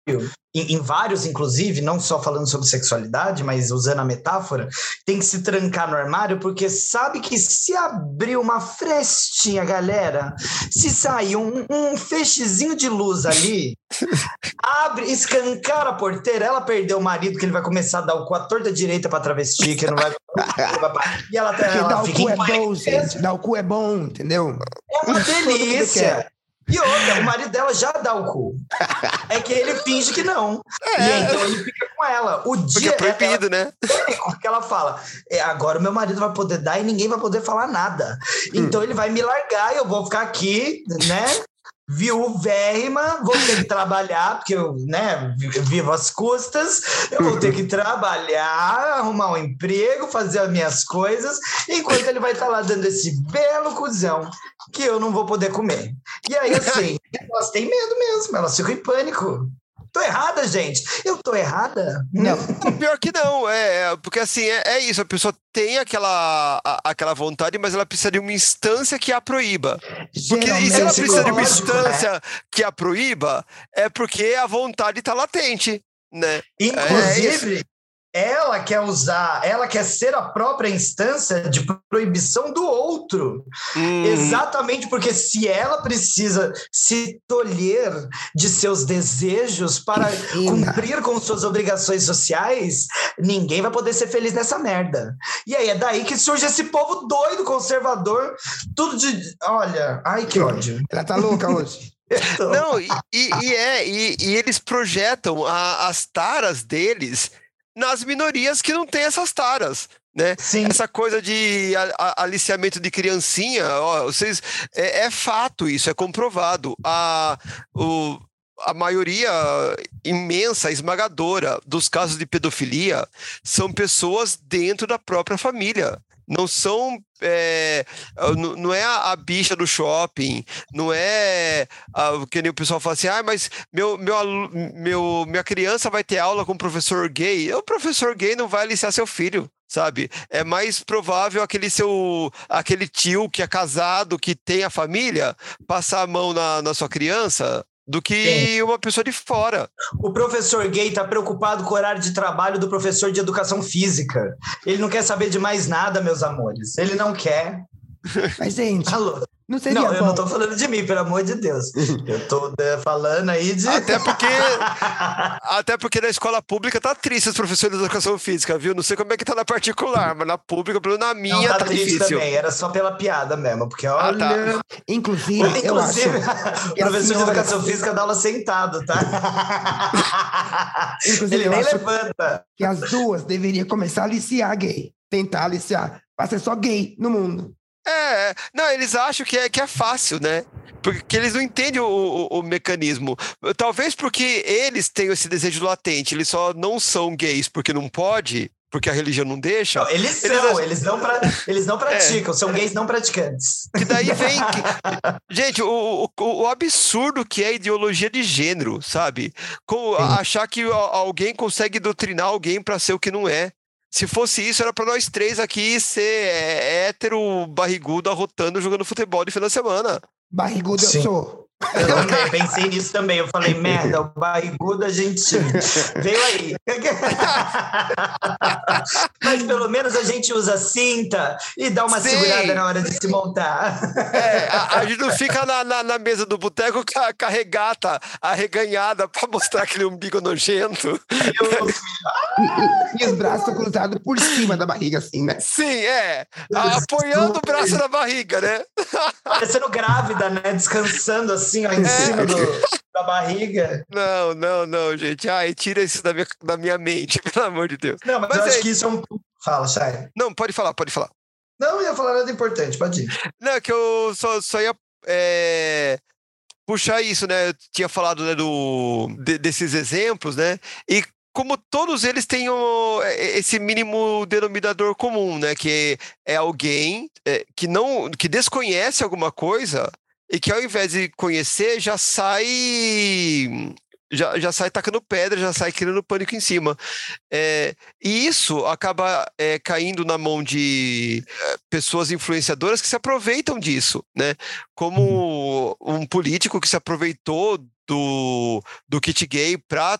em, em, vários, inclusive, não só falando sobre sexualidade, mas usando a metáfora, tem que se trancar no armário, porque sabe que se abrir uma frestinha, galera, se sair um, um feixezinho de luz ali, abre, escancar a porteira, ela perdeu o marido, que ele vai começar a dar o cu à torta direita para travesti, que não vai.
e ela, ela dar o cu é bom, gente. Dar o cu é bom, entendeu?
É uma delícia. E outra, o marido dela já dá o cu. É que ele finge que não. É. E então ele fica com ela. O
Porque dia é proibido, ela, né?
Porque ela fala: é, agora o meu marido vai poder dar e ninguém vai poder falar nada. Então hum. ele vai me largar e eu vou ficar aqui, né? Viuvérrima, vou ter que trabalhar, porque eu né, vivo às custas, eu vou ter que trabalhar, arrumar um emprego, fazer as minhas coisas, enquanto ele vai estar lá dando esse belo cuzão que eu não vou poder comer. E aí, assim, elas têm medo mesmo, elas ficam em pânico. Tô errada, gente? Eu tô errada?
Não. Pior que não, é, é, porque assim, é, é, isso, a pessoa tem aquela, a, aquela vontade, mas ela precisa de uma instância que a proíba. Porque, e se ela precisa de uma instância né? que a proíba, é porque a vontade está latente, né?
Inclusive, é ela quer usar, ela quer ser a própria instância de proibição do outro. Hum. Exatamente porque se ela precisa se tolher de seus desejos para cumprir com suas obrigações sociais, ninguém vai poder ser feliz nessa merda. E aí é daí que surge esse povo doido, conservador, tudo de. Olha, ai que ódio.
Ela tá louca hoje.
Não, e, e, é, e, e eles projetam a, as taras deles nas minorias que não têm essas taras. Né? Sim. Essa coisa de aliciamento de criancinha, ó, vocês, é, é, fato isso, é comprovado. A, o, a maioria imensa, esmagadora dos casos de pedofilia são pessoas dentro da própria família. Não são. É, não é a, a, bicha do shopping, não é a, que nem o pessoal fala assim, ah, mas meu, meu, meu, minha criança vai ter aula com um professor gay. O professor gay não vai aliciar seu filho sabe? É mais provável aquele seu, aquele tio que é casado, que tem a família, passar a mão na, na sua criança, do que uma pessoa de fora.
O professor gay está preocupado com o horário de trabalho do professor de educação física. Ele não quer saber de mais nada, meus amores. Ele não quer.
Mas, gente,
Alô?
Não seria
Não,
bom.
eu não tô falando de mim, pelo amor de Deus. Eu tô né, falando aí de.
Até porque, até porque na escola pública tá triste os professores de educação física, viu? Não sei como é que tá na particular, mas na pública, pelo menos na minha,
Não, tá,
tá,
triste
difícil.
também, era só pela piada mesmo, porque
Ah,
olha.
tá.
Inclusive, eu acho.
Inclusive, o professor de
senhora-
educação física dá aula sentado, tá?
Inclusive,
Ele
eu
nem
acho
levanta.
que as duas deveriam começar a aliciar gay. Tentar aliciar. Pra ser só gay no mundo.
É, não, eles acham que é, que é fácil, né? Porque eles não entendem o, o- o mecanismo. Talvez porque eles tenham esse desejo latente, eles só não são gays porque não pode, porque a religião não deixa.
Não, eles
Eles
são,
acham-
eles não, pra, eles não praticam, são gays não praticantes.
Que daí vem. que- gente, o, o, o absurdo que é a ideologia de gênero, sabe? Com, achar que alguém consegue doutrinar alguém para ser o que não é. Se fosse isso, era para nós três aqui ser é, hétero, barrigudo, arrotando, jogando futebol de final de semana.
Barrigudo
Sim.
eu sou.
Eu também pensei nisso também. Eu falei, merda, o barrigudo a gente veio aí. Mas pelo menos a gente usa cinta e dá uma
Sim.
segurada na hora de se montar.
É, a, a gente não fica na, na, na mesa do boteco com a, regata arreganhada para mostrar aquele umbigo nojento.
Eu-
E, e os braços cruzados por cima da barriga, assim, né?
Sim, é. apoiando o braço na barriga, né?
parecendo grávida, né? Descansando assim, ó, em
É.
cima do- da barriga.
Não, não, não, gente. Ai, tira isso da minha, da minha mente, pelo amor de Deus.
Não, mas,
Mas
eu
é-
acho que isso é um. Fala, Chay.
Não, pode falar, pode falar.
Não, eu ia falar nada importante, pode ir.
Não, é que eu só, só ia é, puxar isso, né? Eu tinha falado né, do, de- desses exemplos, né? E como todos eles têm o- é, esse mínimo denominador comum, né? Que é alguém é, que não que desconhece alguma coisa e que ao invés de conhecer já sai já, já sai tacando pedra, já sai criando pânico em cima. É, e isso acaba é, caindo na mão de é, pessoas influenciadoras que se aproveitam disso, né? Como um político que se aproveitou do, do kit gay para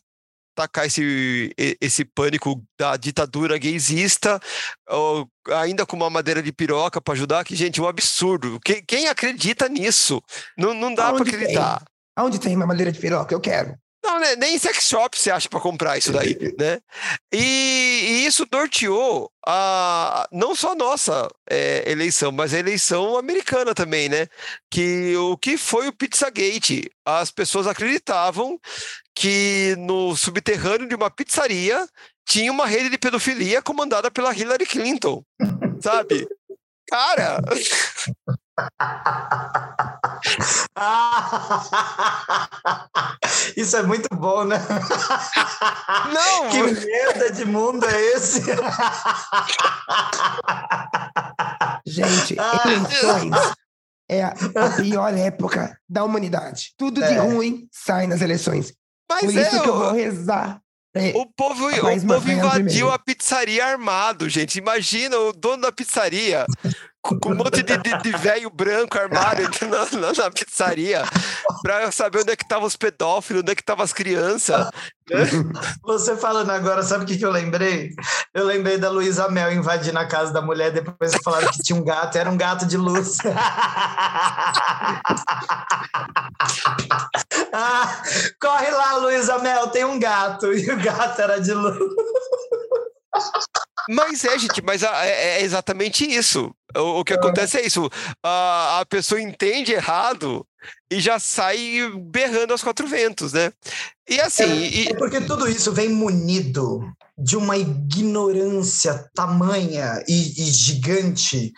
tacar esse, esse pânico da ditadura gaysista, ou ainda com uma madeira de piroca para ajudar, que, gente, é um absurdo. Quem, quem acredita nisso? Não, não dá para
Aonde tem?
acreditar.
Aonde tem uma madeira de piroca? Eu quero.
Não, né, nem em sex shop você acha para comprar isso daí, né? E, e isso norteou a, não só a nossa é, eleição, mas a eleição americana também, né? Que o que foi o Pizzagate? As pessoas acreditavam que no subterrâneo de uma pizzaria tinha uma rede de pedofilia comandada pela Hillary Clinton, sabe? Cara,
Isso é muito bom, né?
não!
Que merda de mundo é esse?
Gente,
Ah.
eleições é a, pior época da humanidade. Tudo de
É.
ruim sai nas eleições.
Mas
Por
é,
isso que eu
o-
vou rezar. É,
O povo, o povo invadiu a pizzaria armado, gente. Imagina o dono da pizzaria com um monte de, de, de velho branco armado na, na, na pizzaria pra saber onde é que estavam os pedófilos, onde é que estavam as crianças.
Você falando agora, sabe o que, que eu lembrei? Eu lembrei da Luísa Mel invadindo a casa da mulher, depois falaram que tinha um gato, era um gato de luz. Ah, corre lá, Luísa Mel, tem um gato. E o gato era de luz.
Mas é, gente, mas é, é exatamente isso. O, que acontece é isso. A pessoa entende errado e já sai berrando aos quatro ventos, né? E assim, e-
É porque tudo isso vem munido de uma ignorância tamanha e, e gigante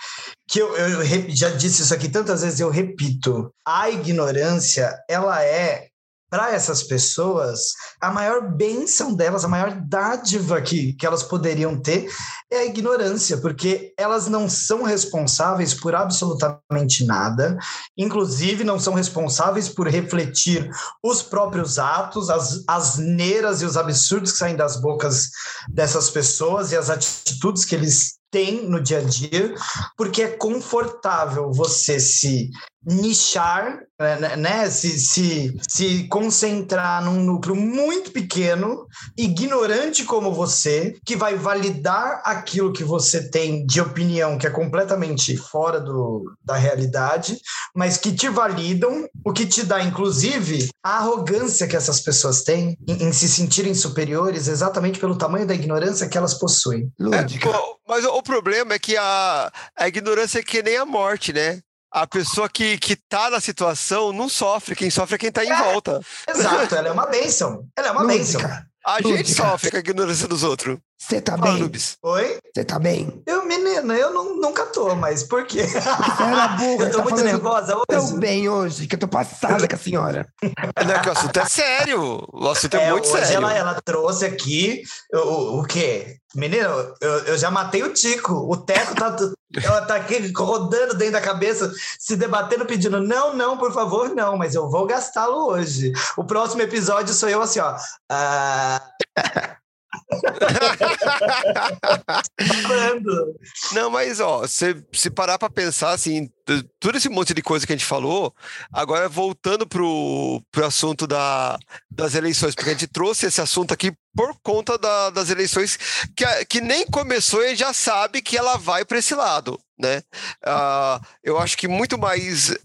que eu, eu já disse isso aqui tantas vezes, eu repito. A ignorância, ela é para essas pessoas, a maior bênção delas, a maior dádiva que, que elas poderiam ter é a ignorância, porque elas não são responsáveis por absolutamente nada, inclusive não são responsáveis por refletir os próprios atos, as asneiras e os absurdos que saem das bocas dessas pessoas e as atitudes que eles têm no dia a dia, porque é confortável você se nichar, né, né, se, se, se concentrar num núcleo muito pequeno, ignorante como você, que vai validar aquilo que você tem de opinião que é completamente fora do, da realidade, mas que te validam, o que te dá, inclusive, a arrogância que essas pessoas têm em, em se sentirem superiores exatamente pelo tamanho da ignorância que elas possuem.
É, mas o problema é que a, a ignorância é que nem a morte, né? A pessoa que, que tá na situação não sofre, quem sofre é quem tá em é, volta.
Exato, ela é uma bênção. Ela é uma bênção.
A gente sofre com a ignorância dos outros.
Você tá bem?
Nubes. Oi?
Você tá bem?
Eu, menina, eu não, nunca tô, mas por quê?
Era burra,
eu tô
tá
muito nervosa hoje.
Tão bem hoje, que eu tô passada com a senhora.
Não, que o assunto é sério. O assunto é, é muito
hoje
sério.
Ela, ela trouxe aqui o, o quê? Menino, eu, eu já matei o Tico. O Teco tá, ela tá aqui rodando dentro da cabeça, se debatendo, pedindo: não, não, por favor, não, mas eu vou gastá-lo hoje. O próximo episódio sou eu assim, ó. Ah...
Não, mas ó, se, se parar para pensar assim, todo esse monte de coisa que a gente falou, agora voltando pro, pro assunto da, das eleições, porque a gente trouxe esse assunto aqui por conta da, das eleições que, que nem começou e já sabe que ela vai para esse lado, né? Uh, eu acho que muito mais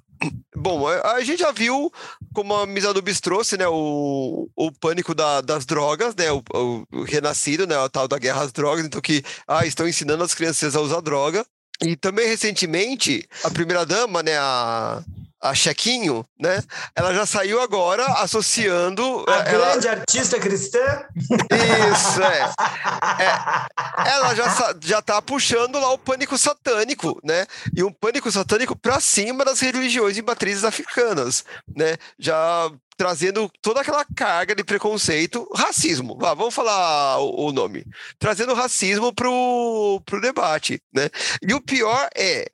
Bom, a gente já viu como a Misanubis trouxe, né, o, o pânico da, das drogas, né, o, o, renascido, né, o tal da guerra às drogas, então que ah, estão ensinando as crianças a usar droga. E também recentemente, a primeira dama, né, a a Chequinho, né? Ela já saiu agora associando.
A
ela...
grande artista cristã?
Isso, é. é. Ela já, já tá puxando lá o pânico satânico, né? E um pânico satânico para cima das religiões e matrizes africanas, né? Já trazendo toda aquela carga de preconceito, racismo, ah, vamos falar o, o nome, trazendo racismo pro, pro debate, né? E o pior é,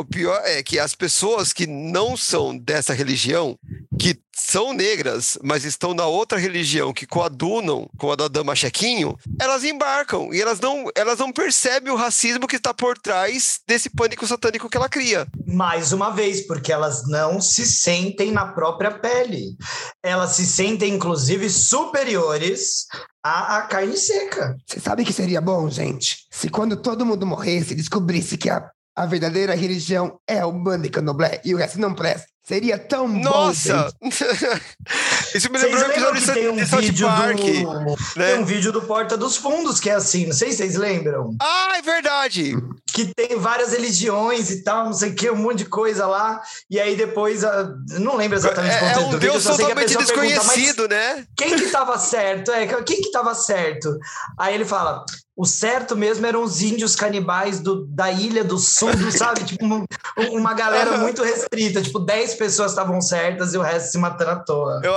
o pior é que as pessoas que não são dessa religião, que são negras, mas estão na outra religião, que coadunam com a da Dama Chequinho, elas embarcam e elas não, elas não percebem o racismo que está por trás desse pânico satânico que ela cria.
Mais uma vez, porque elas não se sentem na própria pele. Elas se sentem, inclusive, superiores à, à carne seca.
Você sabe que seria bom, gente? Se quando todo mundo morresse, descobrisse que a a verdadeira religião é o bando de candomblé e o resto não presta. Seria tão
Nossa!
bom.
Isso me lembrou um episódio
que tem um vídeo Park, do, né? Tem um vídeo do Porta dos Fundos que é assim, não sei se vocês lembram.
Ah, é verdade!
Que tem várias religiões e tal, não sei o que, um monte de coisa lá. E aí depois, ah, não lembro exatamente
é,
o conteúdo
é um
do
Deus
vídeo,
totalmente desconhecido,
pergunta,
né?
Quem que tava certo? É, quem que tava certo? Aí ele fala, o certo mesmo eram os índios canibais do, da Ilha do Sul, sabe? tipo, uma, uma galera muito restrita. Tipo, 10 pessoas estavam certas e o resto se matando à toa.
Eu,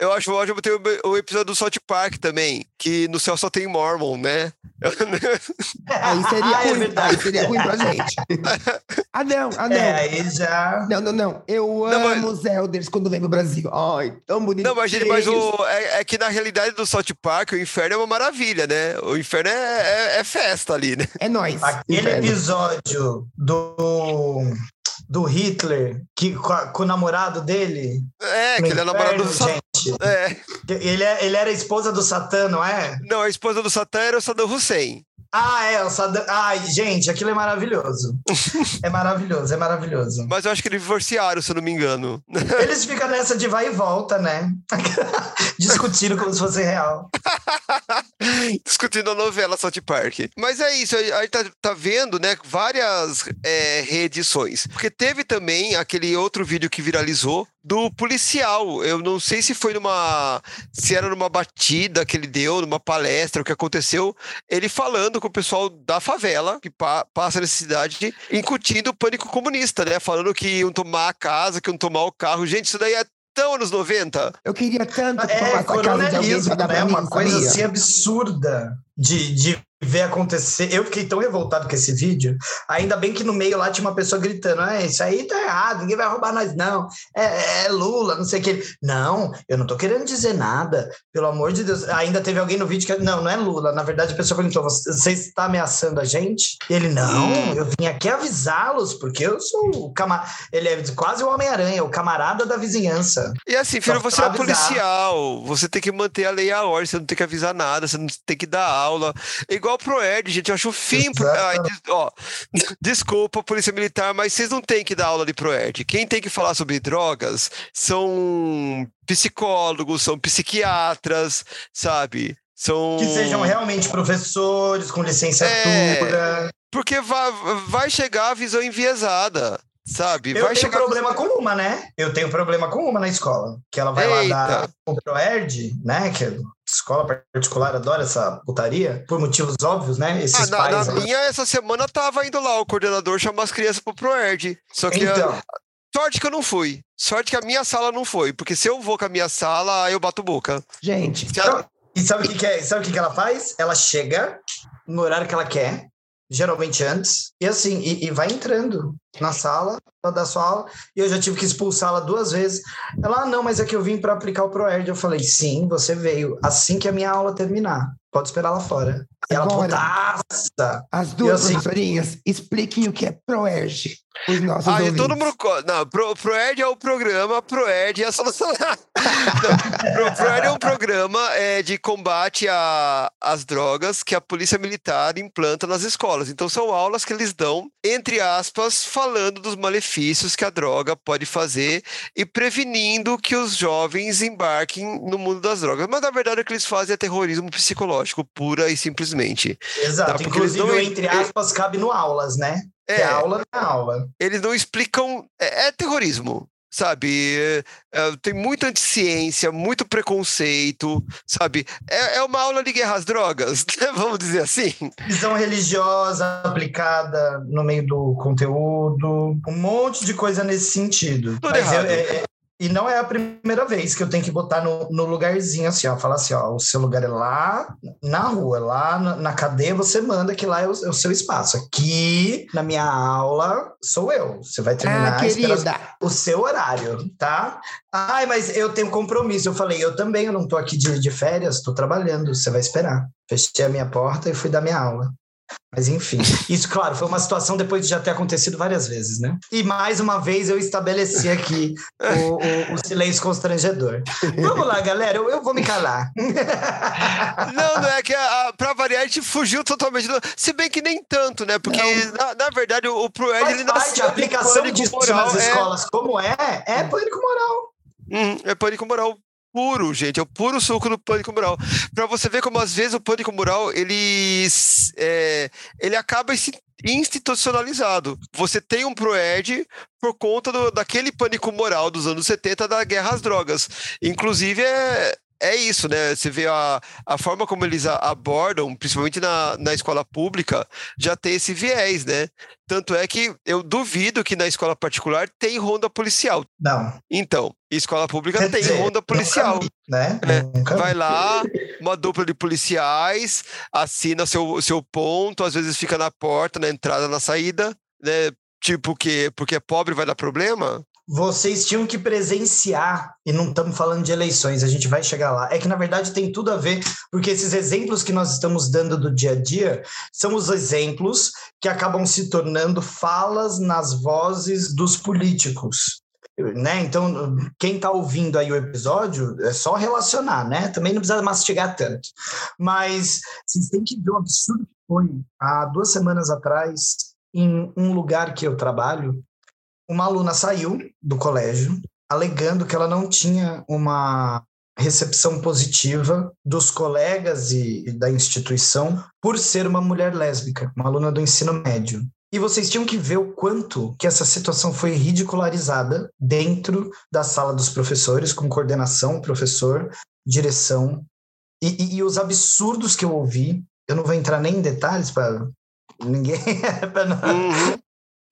eu acho ótimo ter o, o episódio do South Park também, que no céu só tem Mormon, né?
aí seria, ah, é ruim, aí seria ruim pra gente. ah, não, ah, não.
É, aí já.
Não, não, não. Eu não, amo mas... os Elders quando vem pro Brasil. Ai, tão bonito.
Não, mas, gente, mas o, é, é, que na realidade do South Park o inferno é uma maravilha, né? O inferno é é, é, festa ali, né?
É nóis.
Aquele episódio do do Hitler que, com, a, com o namorado dele.
É, que ele é namorado do Satã.
É. Ele, é, ele era a esposa do Satã, não é?
Não, a esposa do Satã era o Saddam Hussein.
Ah, é, o Saddam. Ai, gente, aquilo é maravilhoso. é maravilhoso, é maravilhoso.
Mas eu acho que eles divorciaram, se eu não me engano.
Eles ficam nessa de vai e volta, né? Discutindo como se fosse real.
Discutindo a novela South Park. Mas é isso, a gente tá, tá vendo, né, várias é, reedições. Porque teve também aquele outro vídeo que viralizou do policial. Eu não sei se foi numa. se era numa batida que ele deu, numa palestra, o que aconteceu. Ele falando com o pessoal da favela, que pa passa nessa cidade, incutindo o pânico comunista, né? Falando que iam tomar a casa, que iam tomar o carro. Gente, isso daí é tão anos 90.
Eu queria tanto
é, tomar essa casa de alguém pra dar né? Uma coisa sabia? assim absurda. De, de ver acontecer. Eu fiquei tão revoltado com esse vídeo. Ainda bem que no meio lá tinha uma pessoa gritando: ah, isso aí tá errado, ninguém vai roubar nós, não. É, é Lula, não sei o que. Não, eu não tô querendo dizer nada, pelo amor de Deus. Ainda teve alguém no vídeo que. Não, não é Lula. Na verdade, a pessoa perguntou: você está ameaçando a gente? Ele, não, eu vim aqui avisá-los, porque eu sou o camarada. Ele é quase o Homem-Aranha, o camarada da vizinhança.
E assim, filho, você é policial, você tem que manter a lei e a ordem, você não tem que avisar nada, você não tem que dar aula. Igual pro Ed, gente, eu acho fim. Pro... Ai, ó, desculpa, Polícia Militar, mas vocês não têm que dar aula de Proerd. Quem tem que falar sobre drogas são psicólogos, são psiquiatras, sabe? São...
Que sejam realmente professores com licenciatura.
É, porque vai, vai chegar a visão enviesada sabe?
Eu
vai
tenho chegar problema com uma, né? Eu tenho problema com uma na escola, que ela vai Eita. lá dar o Proerd, né? Que escola particular adora essa putaria, por motivos óbvios, né? Esses
ah, na, na minha, essa semana tava indo lá o coordenador chamar as crianças pro Proerd. Só que então. a, sorte que eu não fui. Sorte que a minha sala não foi, porque se eu vou com a minha sala, eu bato boca.
Gente.
Ela... E sabe o que, que é? Sabe o que, que ela faz? Ela chega no horário que ela quer, geralmente antes, e assim, e, e vai entrando na sala para dar sua aula, e eu já tive que expulsá-la duas vezes. Ela, ah, não, mas é que eu vim para aplicar o ProErd. Eu falei, sim, você veio assim que a minha aula terminar. Pode esperar lá fora. E ela,
Agora, As duas assim, professorinhas, expliquem o que é ProErd. Os nossos ah, ouvintes.
todo mundo. Não, Pro, ProErd é o programa, ProErd é a solução. Pro, ProErd é um programa é, de combate às drogas que a Polícia Militar implanta nas escolas. Então, são aulas que eles dão, entre aspas, falando dos malefícios que a droga pode fazer e prevenindo que os jovens embarquem no mundo das drogas. Mas, na verdade, o que eles fazem é terrorismo psicológico, pura e simplesmente.
Exato. Tá? Inclusive, entre aspas, cabe no aulas, né? É, é aula na aula.
Eles não explicam. É, é terrorismo, sabe? É, é, tem muita anticiência, muito preconceito, sabe? É, é uma aula de guerra às drogas, né? vamos dizer assim.
Visão religiosa aplicada no meio do conteúdo, um monte de coisa nesse sentido.
Tudo Mas errado.
É, e não é a primeira vez que eu tenho que botar no, no lugarzinho assim, ó. Falar assim, ó, o seu lugar é lá na rua, lá na, na cadeia você manda que lá é o, é o, seu espaço. Aqui, na minha aula, sou eu. Você vai terminar
ah,
o seu horário, tá? Ai, mas eu tenho compromisso. Eu falei, eu também, eu não tô aqui de, de férias, tô trabalhando, você vai esperar. Fechei a minha porta e fui dar minha aula. Mas enfim, isso, claro, foi uma situação depois de já ter acontecido várias vezes, né? E mais uma vez eu estabeleci aqui o, o, o silêncio constrangedor. Vamos lá, galera, eu, eu vou me calar.
Não, não é que a, a, pra variar a gente fugiu totalmente. Do, se bem que nem tanto, né? Porque, na, na, verdade, o, o Proed ele
nasceu. A aplicação disso moral, nas é... escolas, como é, é pânico moral.
Hum, é pânico moral puro, gente, é o puro suco do pânico moral. Para você ver como às vezes o pânico moral ele, é, ele acaba institucionalizado. Você tem um ProEd por conta do, daquele pânico moral dos anos 70 da guerra às drogas. Inclusive, é, é isso, né? Você vê a, a forma como eles abordam, principalmente na, na escola pública, já tem esse viés, né? Tanto é que eu duvido que na escola particular tem ronda policial.
Não.
Então, escola pública Quer tem dizer, ronda policial. Vi,
né?
É, vai lá, uma dupla de policiais, assina seu, seu ponto, às vezes fica na porta, na entrada, na saída, né? Tipo que porque é pobre vai dar problema?
Vocês tinham que presenciar, e não estamos falando de eleições, a gente vai chegar lá. É que, na verdade, tem tudo a ver, porque esses exemplos que nós estamos dando do dia a dia são os exemplos que acabam se tornando falas nas vozes dos políticos. Né? Então, quem está ouvindo aí o episódio é só relacionar, né? Também não precisa mastigar tanto. Mas vocês têm que ver o absurdo que foi há duas semanas atrás, em um lugar que eu trabalho, uma aluna saiu do colégio alegando que ela não tinha uma recepção positiva dos colegas e, da instituição por ser uma mulher lésbica, uma aluna do ensino médio. E vocês tinham que ver o quanto que essa situação foi ridicularizada dentro da sala dos professores, com coordenação, professor, direção, e, e, e os absurdos que eu ouvi. Eu não vou entrar nem em detalhes para ninguém, para não,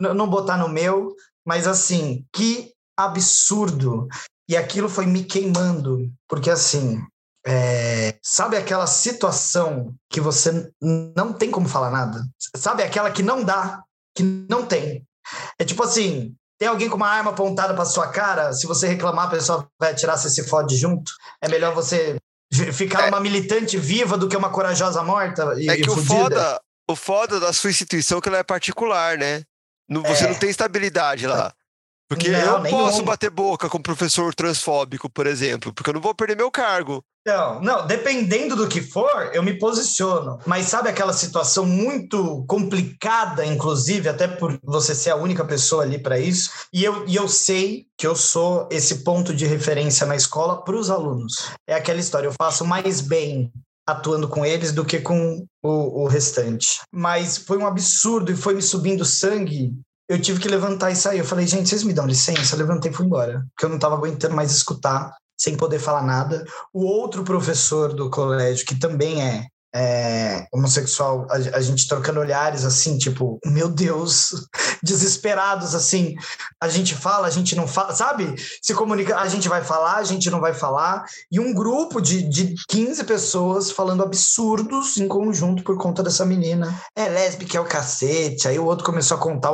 uhum. não botar no meu, mas assim, que absurdo. E aquilo foi me queimando, porque assim, é, sabe aquela situação que você não tem como falar nada? Sabe aquela que não dá, que não tem? É tipo assim, tem alguém com uma arma apontada para sua cara, se você reclamar, a pessoa vai atirar, você se fode junto. É melhor você ficar é. uma militante viva do que uma corajosa morta e
É que
e
o foda, o foda da sua instituição é que ela é particular, né? Não- Você
É.
não tem estabilidade lá. Porque
Não,
eu
nenhuma.
posso bater boca com um professor transfóbico, por exemplo, porque eu não vou perder meu cargo.
Não, não, dependendo do que for, eu me posiciono. Mas sabe aquela situação muito complicada, inclusive, até por você ser a única pessoa ali para isso? E eu, e eu sei que eu sou esse ponto de referência na escola para os alunos. É aquela história, eu faço mais bem atuando com eles do que com o, o restante. Mas foi um absurdo e foi me subindo sangue. Eu tive que levantar e sair. Eu falei, gente, vocês me dão licença? Eu levantei e fui embora. Porque eu não estava aguentando mais escutar, sem poder falar nada. O outro professor do colégio, que também é, é, homossexual, a, a gente trocando olhares assim, tipo, meu Deus, desesperados assim. A gente fala, a gente não fala, sabe? Se comunica, a gente vai falar, a gente não vai falar. E um grupo de, de 15 pessoas falando absurdos em conjunto por conta dessa menina. É lésbica, é o cacete. Aí o outro começou a contar.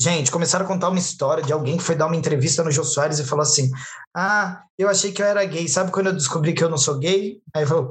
Gente, começaram a contar uma história de alguém que foi dar uma entrevista no Jô Soares e falou assim: Ah, eu achei que eu era gay. Sabe quando eu descobri que eu não sou gay? Aí falou: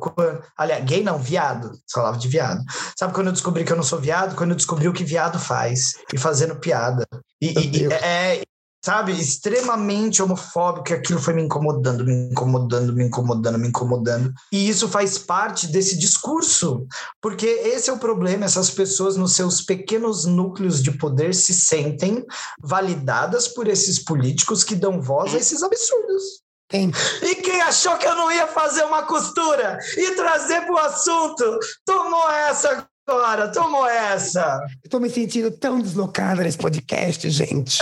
Aliás, gay não, viado. Falava de viado. Sabe quando eu descobri que eu não sou viado? Quando eu descobri o que viado faz. E fazendo piada. E, e-
Deus.
é, sabe, extremamente homofóbico, e aquilo foi me incomodando, me incomodando, me incomodando, me incomodando. E isso faz parte desse discurso, porque esse é o problema, essas pessoas nos seus pequenos núcleos de poder se sentem validadas por esses políticos que dão voz a esses absurdos.
Tem.
E quem achou que eu não ia fazer uma costura e trazer pro assunto, tomou essa agora, tomou essa.
Eu tô me sentindo tão deslocada nesse podcast, gente.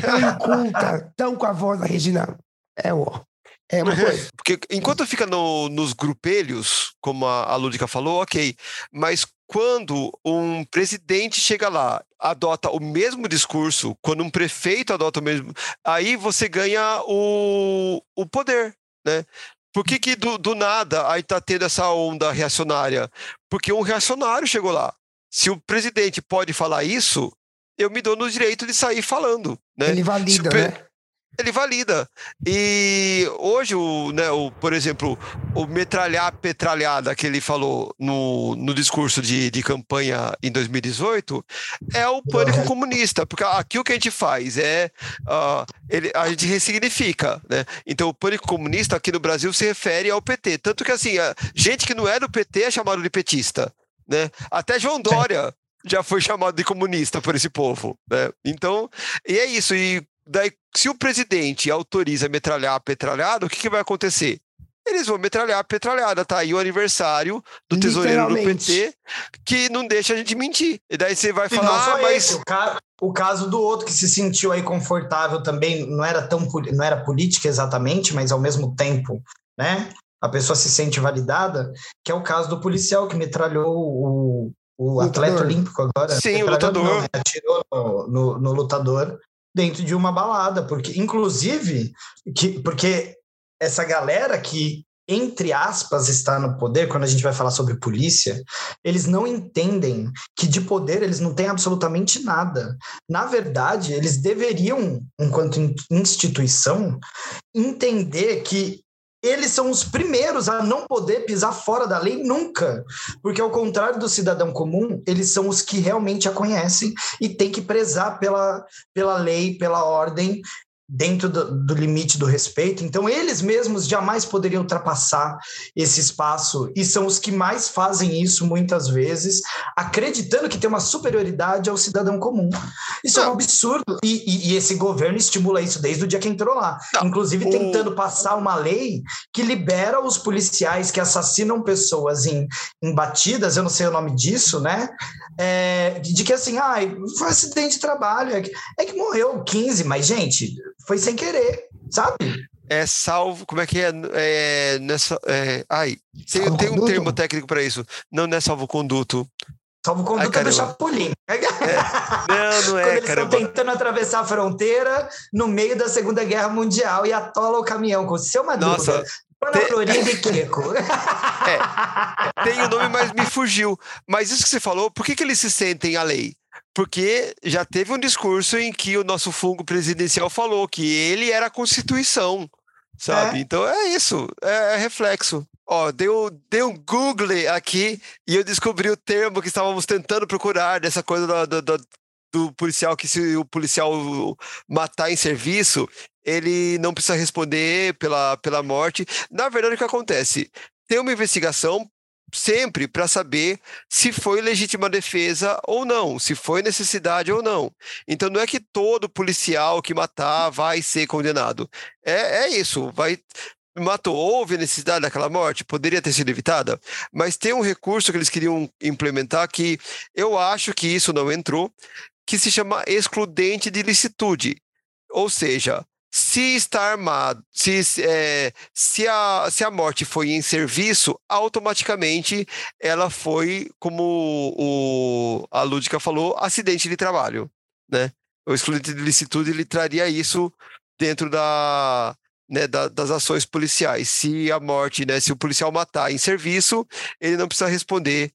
Tão inculta, tão com a voz da Regina. É, ó. É uma coisa.
Porque enquanto fica no- nos grupelhos, como a, a Lúdica falou, ok. Mas quando um presidente chega lá, adota o mesmo discurso, quando um prefeito adota o mesmo, aí você ganha o, o poder, né? Por que, que do, do nada aí tá tendo essa onda reacionária? Porque um reacionário chegou lá. Se o presidente pode falar isso, eu me dou no direito de sair falando, né?
Ele valida,
Super-
né?
Ele valida. E hoje, o, né, o, por exemplo, o metralhar petralhada que ele falou no, no discurso de, de campanha em 2018 é o pânico comunista, porque aqui o que a gente faz é ah, ele, a gente ressignifica, né? Então o pânico comunista aqui no Brasil se refere ao PT, tanto que assim, gente que não é do PT é chamado de petista, né? Até João Dória já foi chamado de comunista por esse povo, né? Então, e é isso, e daí, se o presidente autoriza metralhar a petralhada, o que, que vai acontecer? Eles vão metralhar a petralhada, tá aí o aniversário do tesoureiro do. PT, que não deixa a gente mentir. E daí você vai
E não
falar, ah, mas
esse, o, ca- o caso do outro que se sentiu aí confortável também, não era tão poli- não era política exatamente, mas ao mesmo tempo, né? A pessoa se sente validada, que é o caso do policial que metralhou o, o
Lutador.
atleta olímpico agora.
Sim, o
Metralhou não,
lutador.
né? Atirou no, no- no lutador dentro de uma balada, porque inclusive que, porque essa galera que entre aspas está no poder, quando a gente vai falar sobre polícia, eles não entendem que de poder eles não têm absolutamente nada. Na verdade, eles deveriam, enquanto in- instituição, entender que eles são os primeiros a não poder pisar fora da lei nunca. Porque, ao contrário do cidadão comum, eles são os que realmente a conhecem e têm que prezar pela, pela lei, pela ordem, dentro do, do limite do respeito. Então, eles mesmos jamais poderiam ultrapassar esse espaço e são os que mais fazem isso muitas vezes, acreditando que tem uma superioridade ao cidadão comum. Isso é um
Não.
absurdo. E, e- e esse governo estimula isso desde o dia que entrou lá.
Não,
Inclusive tentando passar uma lei que libera os policiais que assassinam pessoas em, em batidas, eu não sei o nome disso, né? É, de, que assim, ai, foi um acidente de trabalho, é que, é que morreu 15, mas, gente, foi sem querer, sabe?
é salvo, como é que é? é nessa, é, ai, tem, tem um termo técnico para isso. Não, não é salvo-conduto.
Salvo conduta do
caramba.
Chapolin.
Não, não
Quando
é,
eles estão tentando atravessar a fronteira no meio da Segunda Guerra Mundial e atola o caminhão com seu Madruga.
Nossa,
Ana Florinda e Kiko.
É, tem o nome, mas me fugiu. Mas isso que você falou, por que, que eles se sentem a lei? Porque já teve um discurso em que o nosso fungo presidencial falou que ele era a Constituição, sabe?
É.
Então é isso, é, é reflexo. Ó, deu, deu um Google aqui e eu descobri o termo que estávamos tentando procurar dessa coisa do, do, do, do policial, que se o policial matar em serviço, ele não precisa responder pela, pela morte. Na verdade, o que acontece? Tem uma investigação sempre para saber se foi legítima defesa ou não, se foi necessidade ou não. Então não é que todo policial que matar vai ser condenado. É, é isso, vai matou, houve necessidade daquela morte, poderia ter sido evitada, mas tem um recurso que eles queriam implementar que eu acho que isso não entrou, que se chama excludente de licitude. Ou seja, se está armado, se, é, se, a, se a morte foi em serviço, automaticamente ela foi, como o, a Lúdica falou, acidente de trabalho. Né? O excludente de licitude ele traria isso dentro da, né, da, das ações policiais. Se a morte, né, se o policial matar em serviço, ele não precisa responder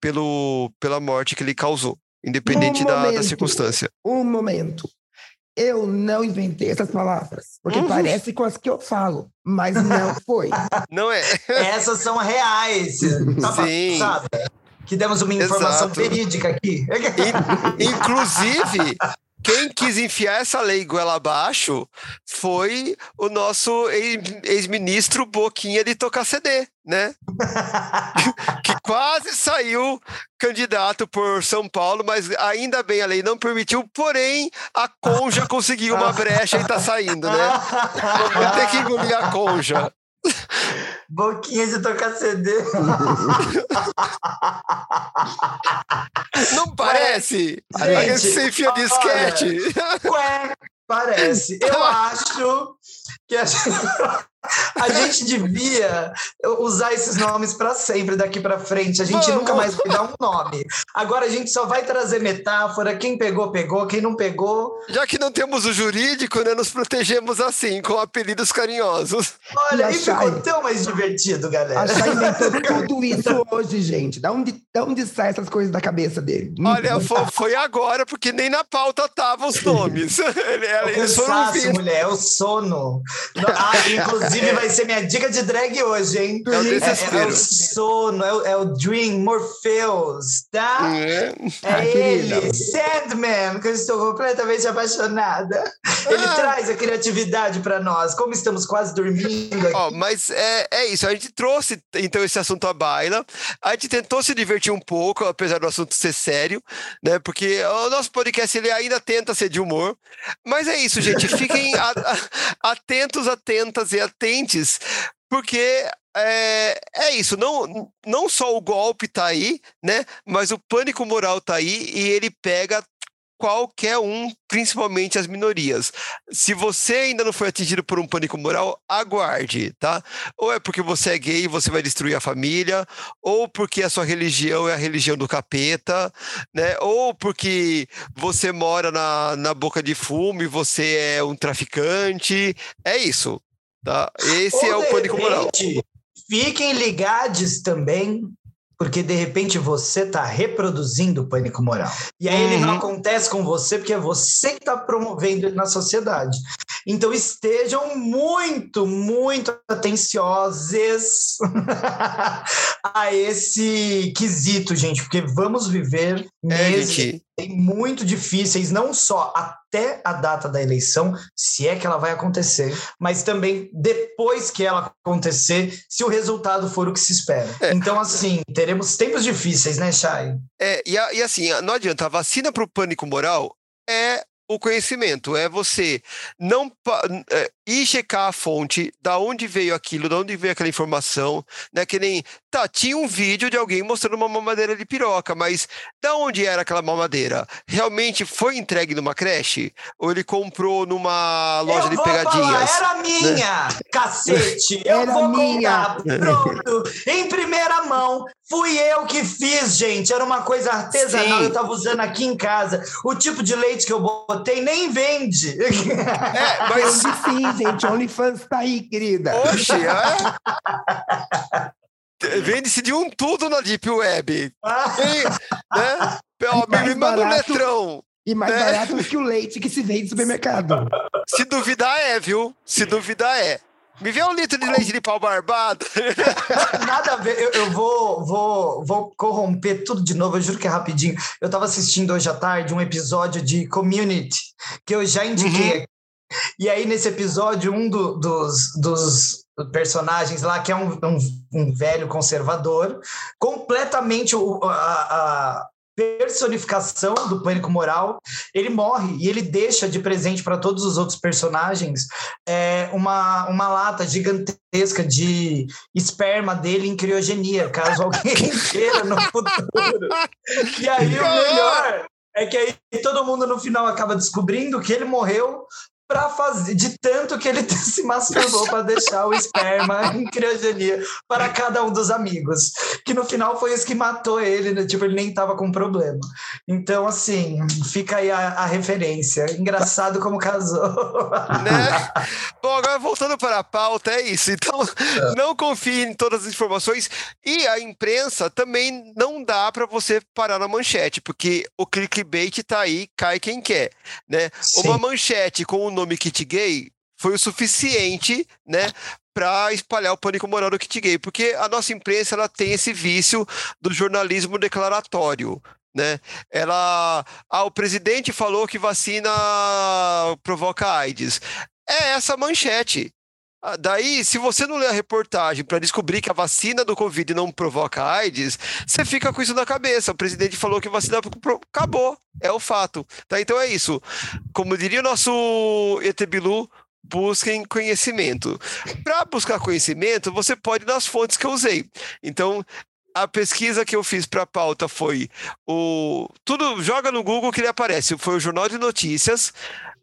pelo, pela morte que ele causou, independente
Um
da, da circunstância.
Um momento. Eu não inventei essas palavras, porque
Uhum.
parece com as que eu falo, mas não foi.
Não é?
Essas são reais. Tá
Sim.
passada? Que demos uma informação
Exato.
verídica aqui.
In- inclusive, quem quis enfiar essa lei goela abaixo foi o nosso ex- ex-ministro Boquinha de tocar CD, né? que quase saiu candidato por São Paulo, mas ainda bem a lei não permitiu, porém a Conja conseguiu uma brecha e tá saindo, né? Vou ter que engolir a Conja.
Boquinha de tocar CD.
Não parece?
Gente,
Aquele que você enfia
olha,
disquete.
Ué, parece. Eu acho que a gente, a gente devia usar esses nomes para sempre daqui para frente. A gente
Vamos.
nunca mais vai dar um nome. Agora a gente só vai trazer metáfora. Quem pegou, pegou. Quem não pegou.
Já que não temos o jurídico, né, nos protegemos assim, com apelidos carinhosos.
Olha,
E
aí ficou tão mais divertido, galera.
A Chay inventou tudo isso hoje, gente. Da onde, da onde sai essas coisas da cabeça dele?
Olha, foi, foi agora, porque nem na pauta estavam os nomes. Ele-
É o
Eles foram
cansaço,
vindo.
mulher, é o sono. Ah, inclusive, vai ser minha dica de drag hoje, hein?
É o
É, é o sono, é o, é o Dream, Morpheus, tá?
É.
É
Ah,
ele,
querida.
Sandman, que eu estou completamente apaixonada. Ele
Ah.
traz a criatividade para nós. Como estamos quase dormindo aqui.
Ó, mas é, é isso, a gente trouxe então esse assunto à baila, a gente tentou se divertir um pouco, apesar do assunto ser sério, né? Porque o nosso podcast ele ainda tenta ser de humor, mas é isso, gente, fiquem a- a- atentos, atentas e atentes, porque é, é isso, não, não só o golpe tá aí, né? Mas o pânico moral tá aí e ele pega qualquer um, principalmente as minorias. Se você ainda não foi atingido por um pânico moral, aguarde, tá? Ou é porque você é gay e você vai destruir a família, ou porque a sua religião é a religião do capeta, né? Ou porque você mora na, na boca de fumo e você é um traficante. É isso, tá? Esse é
Ou,
o
de
pânico moral.
repente, Fiquem ligados também, porque de repente você está reproduzindo o pânico moral. E aí ele não
Uhum.
acontece com você, porque é você que está promovendo ele na sociedade. Então estejam muito, muito atenciosos a esse quesito, gente, porque vamos viver
É,
meses
gente.
muito difíceis, não só até a data da eleição, se é que ela vai acontecer, mas também depois que ela acontecer, se o resultado for o que se espera.
É.
Então, assim, teremos tempos difíceis, né, Chay?
É, e, e assim, não adianta, a vacina para o pânico moral é o conhecimento, é você não é, ir checar a fonte, da onde veio aquilo, da onde veio aquela informação, né? Que nem, tá, tinha um vídeo de alguém mostrando uma mamadeira de piroca, mas da onde era aquela mamadeira? Realmente foi entregue numa creche? Ou ele comprou numa loja
eu
de pegadinhas?
falar, era minha, cacete. Eu
Era
vou
minha.
contar. Pronto. Em primeira mão, fui eu que fiz, gente. Era uma coisa artesanal.
Sim.
Eu tava usando aqui em casa. O tipo de leite que eu botei nem vende.
É, mas
gente, OnlyFans tá aí, querida.
Oxe, é? Vende-se de um tudo na Deep Web. E, né? Ó, me, manda um letrão.
E mais
né?
barato que o leite que se vende no supermercado.
Se duvidar, é, viu? Se duvidar, é. Me vê um litro de leite de pau barbado.
Nada a ver, eu, eu vou, vou, vou corromper tudo de novo, eu juro que é rapidinho. Eu estava assistindo hoje à tarde um episódio de Community, que eu já indiquei aqui. E aí, nesse episódio, um do- dos, dos personagens lá, que é um, um, um velho conservador, completamente o- a, a personificação do pânico moral, ele morre e ele deixa de presente para todos os outros personagens é, uma, uma lata gigantesca de esperma dele em criogenia, caso alguém queira no futuro. E aí o melhor é que aí todo mundo no final acaba descobrindo que ele morreu para fazer de tanto que ele se masturbou para deixar o esperma em criogenia para cada um dos amigos, que no final foi isso que matou ele, né? tipo ele nem tava com problema. Então assim, fica aí a, a referência. Engraçado como casou.
né? Bom, agora voltando para a pauta, é isso. Então, não confie em todas as informações. E a imprensa também não dá para você parar na manchete, porque o clickbait tá aí, cai quem quer, né?
Sim.
Uma manchete com o nome kit gay foi o suficiente, né? Para espalhar o pânico moral do kit gay, porque a nossa imprensa ela tem esse vício do jornalismo declaratório, né? Ela, ah, o presidente falou que vacina provoca AIDS. É essa manchete. Ah, Daí, se você não lê a reportagem para descobrir que a vacina do Covid não provoca AIDS, você fica com isso na cabeça. O presidente falou que a vacina acabou. É o fato. Tá? Então é isso. Como diria o nosso ET Bilu, busquem conhecimento. Para buscar conhecimento, você pode ir nas fontes que eu usei. Então, a pesquisa que eu fiz para a pauta foi o. Tudo joga no Google que ele aparece. Foi o Jornal de Notícias,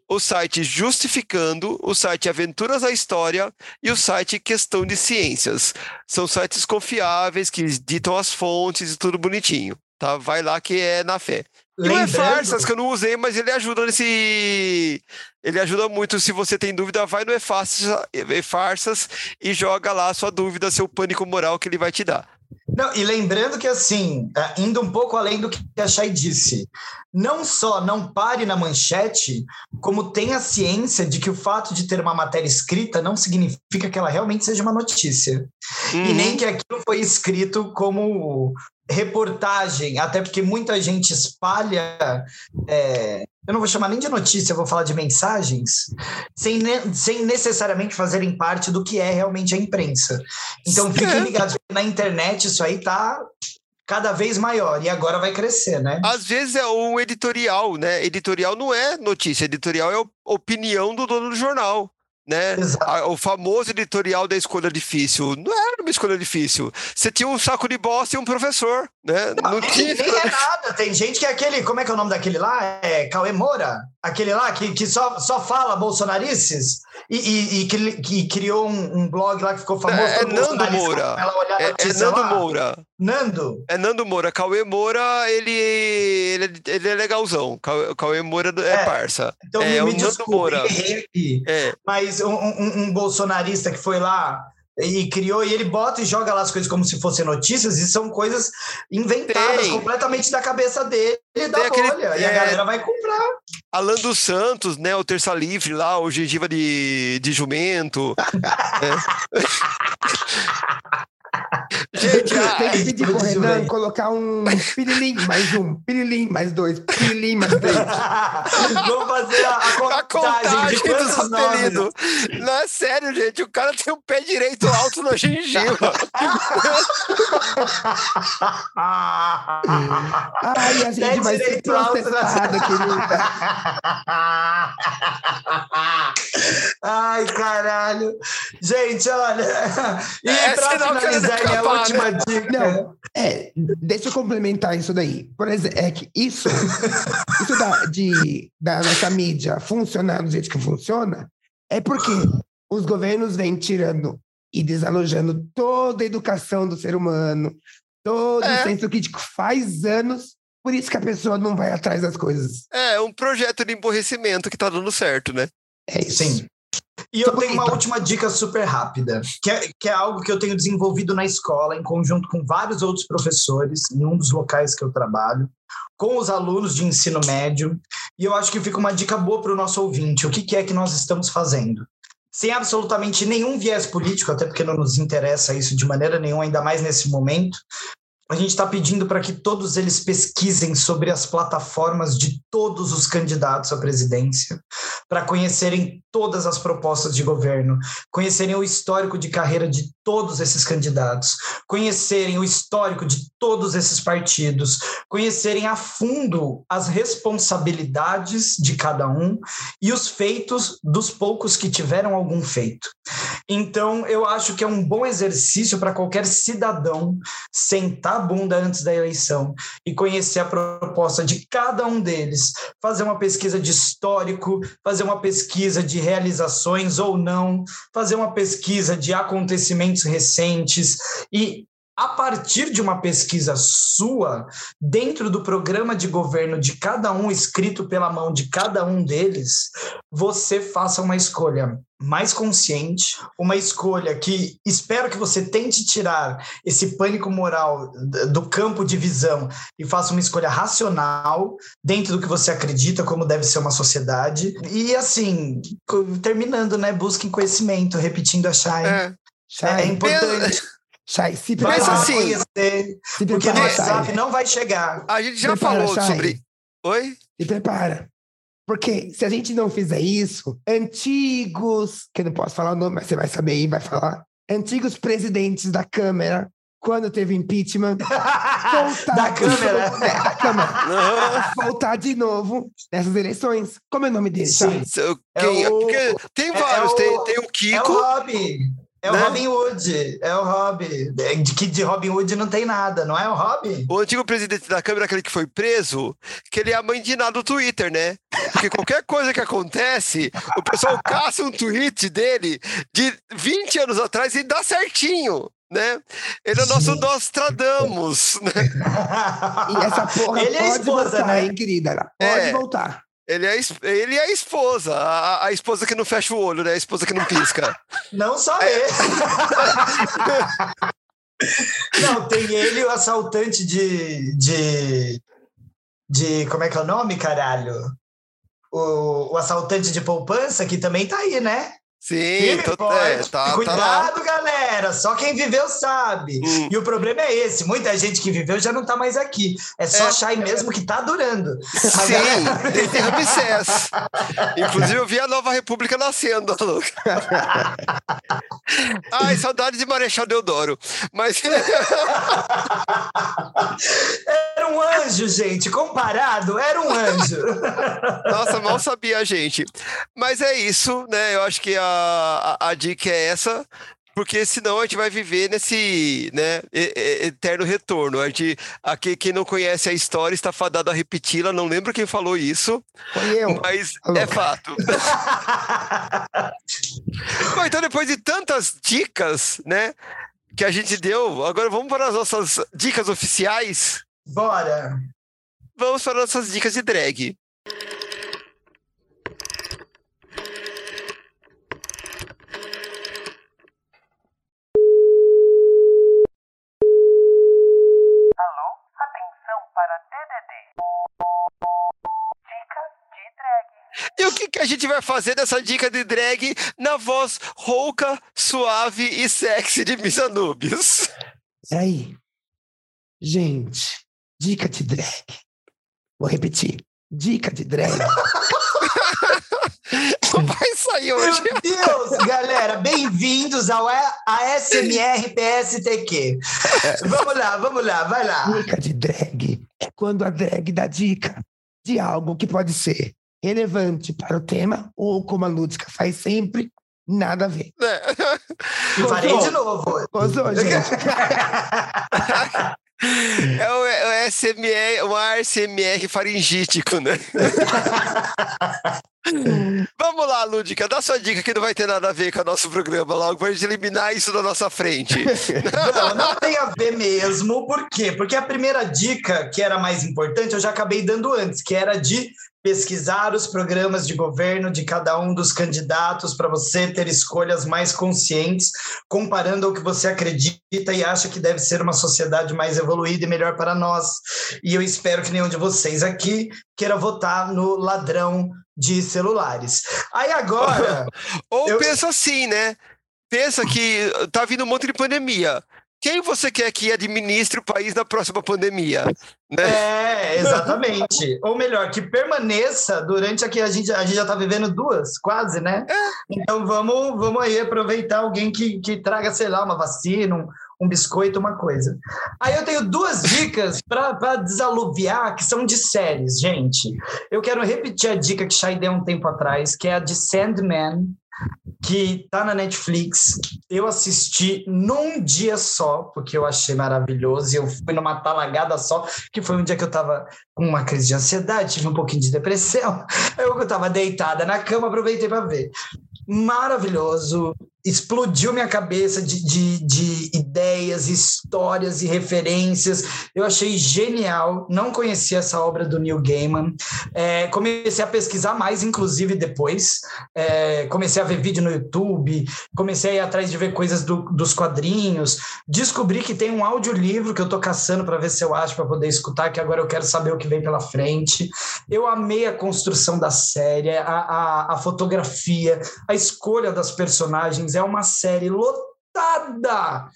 o site Justificando, o site Aventuras da História e o site Questão de Ciências. São sites confiáveis que ditam as fontes e tudo bonitinho. Tá? Vai lá que é na fé. E o
Lembrando-
E-Farsas, que eu não usei, mas ele ajuda nesse. Ele ajuda muito. Se você tem dúvida, vai no E-Farsas, E-Farsas e joga lá a sua dúvida, seu pânico moral que ele vai te dar.
Não, e lembrando que, assim, é, indo um pouco além do que a Chay disse, não só não pare na manchete, como tenha ciência de que o fato de ter uma matéria escrita não significa que ela realmente seja uma notícia. E
Uhum.
nem que aquilo foi escrito como reportagem, até porque muita gente espalha. é, eu não vou chamar nem de notícia, eu vou falar de mensagens, sem, ne- sem necessariamente fazerem parte do que é realmente a imprensa. Então fiquem ligados, na internet isso aí tá cada vez maior e agora vai crescer, né?
Às vezes é um editorial, né? Editorial não é notícia, editorial é op- opinião do dono do jornal. Né?
Exato.
O famoso editorial da escolha difícil. Não era uma escolha difícil. Você tinha um saco de bosta e um professor. Né? Não,
Nem,
tinha.
nem é nada, tem gente que é aquele, como é que é o nome daquele lá? É Cauê Moura, aquele lá que, que só, só fala bolsonarices e, e, e que, que criou um, um blog lá que ficou famoso.
É- é Nando Moura. É, é Nando
lá.
Moura.
Nando.
É Nando Moura. Cauê Moura, ele, ele, é- ele é legalzão. Cauê, Cauê Moura é,
É.
parça.
Então
É,
me,
o
me
Nando
desculpe,
Moura.
errei.
É.
Mas um, um- um bolsonarista que foi lá e criou, e ele bota e joga lá as coisas como se fossem notícias, e são coisas inventadas
Tem.
completamente da cabeça dele e da
Tem aquele-
bolha. E a
é.
galera vai comprar.
Alan dos Santos, né? O Terça Livre lá, o Gengiva de, de Jumento. É. Gente, a-
Tem que pedir pro Renan
bem.
colocar um pirilim, mais um, pirilim, mais dois, pirilim, mais três.
Vamos fazer a, a
a
contagem,
contagem
de quantos
dos
nomes.
apelidos. Não é sério, gente. O cara tem o pé direito alto na gengiva.
Ai, a gente vai ser
na-
processada, querida.
Ai, caralho. Gente, olha. E
É
pra finalizar, última
né?
dica.
Não, é, deixa eu complementar isso daí. Por exemplo, é que isso, isso da, de, da nossa mídia funcionar do jeito que funciona, é porque os governos vêm tirando e desalojando toda a educação do ser humano, todo
É.
o senso crítico faz anos, por isso que a pessoa não vai atrás das coisas.
É um projeto de emborrecimento que tá dando certo, né?
É isso.
Sim. E eu tenho uma última dica super rápida, que é, que é algo que eu tenho desenvolvido na escola, em conjunto com vários outros professores, em um dos locais que eu trabalho, com os alunos de ensino médio. E eu acho que fica uma dica boa para o nosso ouvinte: o que, que é que nós estamos fazendo? sem absolutamente nenhum viés político, até porque não nos interessa isso de maneira nenhuma, ainda mais nesse momento, a gente está pedindo para que todos eles pesquisem sobre as plataformas de todos os candidatos à presidência, para conhecerem todas as propostas de governo, conhecerem o histórico de carreira de todos esses candidatos, conhecerem o histórico de todos esses partidos, conhecerem a fundo as responsabilidades de cada um e os feitos dos poucos que tiveram algum feito. Então, eu acho que é um bom exercício para qualquer cidadão sentar a bunda antes da eleição e conhecer a proposta de cada um deles, fazer uma pesquisa de histórico, fazer uma pesquisa de realizações ou não, fazer uma pesquisa de acontecimentos recentes e a partir de uma pesquisa sua, dentro do programa de governo de cada um, escrito pela mão de cada um deles, você faça uma escolha mais consciente, uma escolha que espero que você tente tirar esse pânico moral do campo de visão e faça uma escolha racional dentro do que você acredita como deve ser uma sociedade. E assim, terminando, né? Busquem conhecimento, repetindo a Shai. É, é, é importante.
Sai, se
prepara. Mas assim, conhecer, se porque no WhatsApp não vai chegar.
A gente já prepara, falou sobre. Oi?
Se prepara. Porque se a gente não fizer isso, antigos, que eu não posso falar o nome, mas você vai saber aí, vai falar. Antigos presidentes da Câmara, quando teve impeachment,
voltar da Câmara.
É, da Câmara. voltar de novo nessas eleições. Como é o nome dele?
Sim. Quem? É o... tem vários. É o... tem, tem o Kiko.
É o Robbie. É né? o Robin Hood, é o Robin. De que de Robin Hood não tem nada, não é o Robin?
O antigo presidente da Câmara, aquele que foi preso, que ele é a mãe de nada do Twitter, né? Porque qualquer coisa que acontece, o pessoal caça um tweet dele de 20 anos atrás e dá certinho né? Ele é o nosso Nostradamus, né?
E essa porra ele é pode é esposa, voltar, né? hein, querida? Pode é. voltar.
Ele é, ele é a esposa, a, a, esposa que não fecha o olho, né? A esposa que não pisca.
Não só é. ele. não, tem ele o assaltante de, de. de. Como é que é o nome, caralho? O, o assaltante de poupança, que também tá aí, né?
Sim, tô, é, tá, tá
Cuidado, tá galera. Só quem viveu sabe. Hum. E o problema é esse: muita gente que viveu já não tá mais aqui. É só é. achar aí mesmo que tá durando.
Sim, galera... desde Ramsés. Inclusive, eu vi a nova república nascendo, louco. Ai, saudade de Marechal Deodoro. Mas.
era um anjo, gente. Comparado, era um anjo.
Nossa, mal sabia a gente. Mas é isso, né? Eu acho que a a, a, dica é essa, porque senão a gente vai viver nesse né, eterno retorno. A gente, aqui, quem não conhece a história está fadado a repeti-la, não lembro quem falou isso,
Foi eu.
mas Alô. é fato. Bom, então, depois de tantas dicas né, que a gente deu, agora vamos para as nossas dicas oficiais.
Bora!
Vamos para as nossas dicas de drag. E o que, que a gente vai fazer dessa dica de drag na voz rouca, suave e sexy de Miss Anubis?
Peraí. Gente, dica de drag. Vou repetir. Dica de drag.
vai sair hoje.
Meu Deus, galera, bem-vindos ao ASMR PSTQ. Vamos lá, vamos lá, vai lá.
Dica de drag é quando a drag dá dica de algo que pode ser relevante para o tema, ou como a Lúdica faz sempre, nada a ver. É.
Farei de novo.
Gostou, gente?
É o, é o SMR, o ASMR faringítico, né? Vamos lá, Lúdica, dá sua dica que não vai ter nada a ver com o nosso programa logo, pra gente eliminar isso da nossa frente.
Não, não tem a ver mesmo, por quê? Porque a primeira dica, que era mais importante, eu já acabei dando antes, que era de pesquisar os programas de governo de cada um dos candidatos para você ter escolhas mais conscientes, comparando ao que você acredita e acha que deve ser uma sociedade mais evoluída e melhor para nós. E eu espero que nenhum de vocês aqui queira votar no ladrão de celulares. Aí agora.
Ou eu... pensa assim, né? Pensa que tá vindo um monte de pandemia quem você quer que administre o país na próxima pandemia? Né?
É, exatamente. Ou melhor, que permaneça durante a que a gente, a gente já está vivendo duas, quase, né? É. Então vamos, vamos aí aproveitar alguém que, que traga, sei lá, uma vacina, um, um biscoito, uma coisa. Aí eu tenho duas dicas para desaluviar, que são de séries, gente. Eu quero repetir a dica que Shai deu um tempo atrás, que é a de Sandman, que tá na Netflix. Eu assisti num dia só, porque eu achei maravilhoso, e eu fui numa talagada só, que foi um dia que eu tava com uma crise de ansiedade, tive um pouquinho de depressão. Eu, eu tava deitada na cama, aproveitei para ver. Maravilhoso, explodiu minha cabeça de, de, de, ideias, histórias e referências. Eu achei genial. Não conhecia essa obra do Neil Gaiman. É, comecei a pesquisar mais, inclusive, depois. É, comecei a ver vídeo no YouTube, comecei a ir atrás de ver coisas do, dos quadrinhos. Descobri que tem um audiolivro que eu tô caçando para ver se eu acho para poder escutar, que agora eu quero saber o que vem pela frente. Eu amei a construção da série, a, a, a fotografia, a escolha das personagens é uma série lotada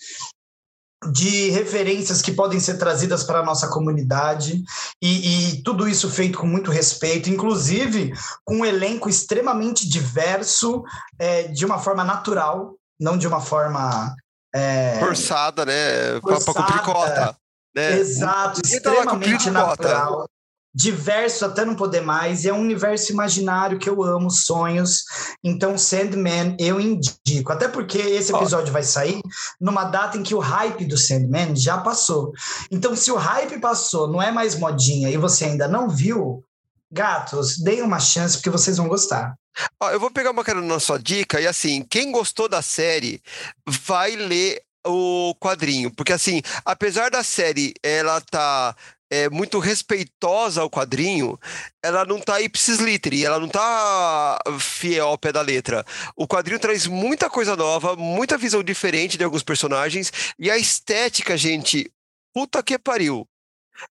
de referências que podem ser trazidas para a nossa comunidade e, e, tudo isso feito com muito respeito, inclusive com um elenco extremamente diverso, é, de uma forma natural, não de uma forma
é, forçada, né? Para cumprir cota. Né?
Exato, extremamente natural diverso até não poder mais, e é um universo imaginário que eu amo, sonhos. Então, Sandman eu indico, até porque esse episódio oh. vai sair numa data em que o hype do Sandman já passou. Então, se o hype passou, não é mais modinha e você ainda não viu, gatos, deem uma chance porque vocês vão gostar.
eu vou pegar uma cara na sua dica e assim, quem gostou da série vai ler o quadrinho, porque assim, apesar da série ela tá é, muito respeitosa ao quadrinho, ela não tá ipsis literi, ela não tá fiel ao pé da letra. O quadrinho traz muita coisa nova, muita visão diferente de alguns personagens, e a estética, gente, puta que pariu.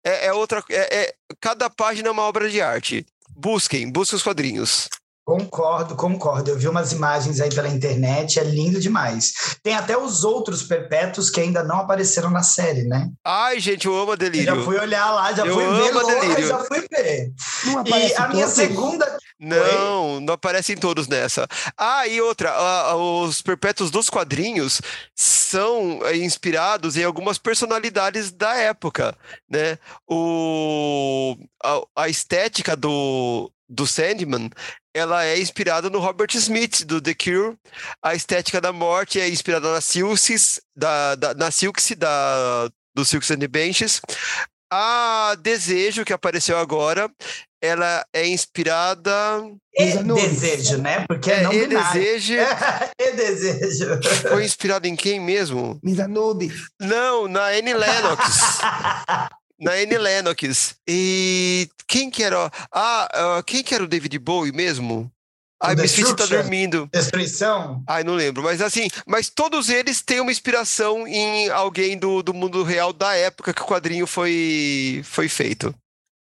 É, é outra. É, é, cada página é uma obra de arte. Busquem, busquem os quadrinhos.
Concordo, concordo. Eu vi umas imagens aí pela internet, é lindo demais. Tem até os outros perpétuos que ainda não apareceram na série, né?
Ai, gente, eu amo a Delírio.
Eu já fui olhar lá, já eu fui ver Delírio. já fui ver. Não e a minha segunda...
Não, Oi? não aparecem todos nessa. Ah, e outra, uh, os perpétuos dos quadrinhos são uh, inspirados em algumas personalidades da época, né? O, a, a estética do, do Sandman ela é inspirada no Robert Smith, do The Cure. A estética da morte é inspirada na Silks, da, da, na Silks, da, do Silks and the Benches. A Desejo, que apareceu agora, ela é inspirada.
E desejo, né? Porque é, não
e desejo.
e desejo.
Foi inspirado em quem mesmo?
Misanube.
Não, na Annie Lennox. na Annie Lennox. E quem que era? Ah, uh, quem que era o David Bowie mesmo? Ai, Misfit tá dormindo.
Destruição?
Ai, não lembro. Mas assim, mas todos eles têm uma inspiração em alguém do, do mundo real da época que o quadrinho foi, foi feito.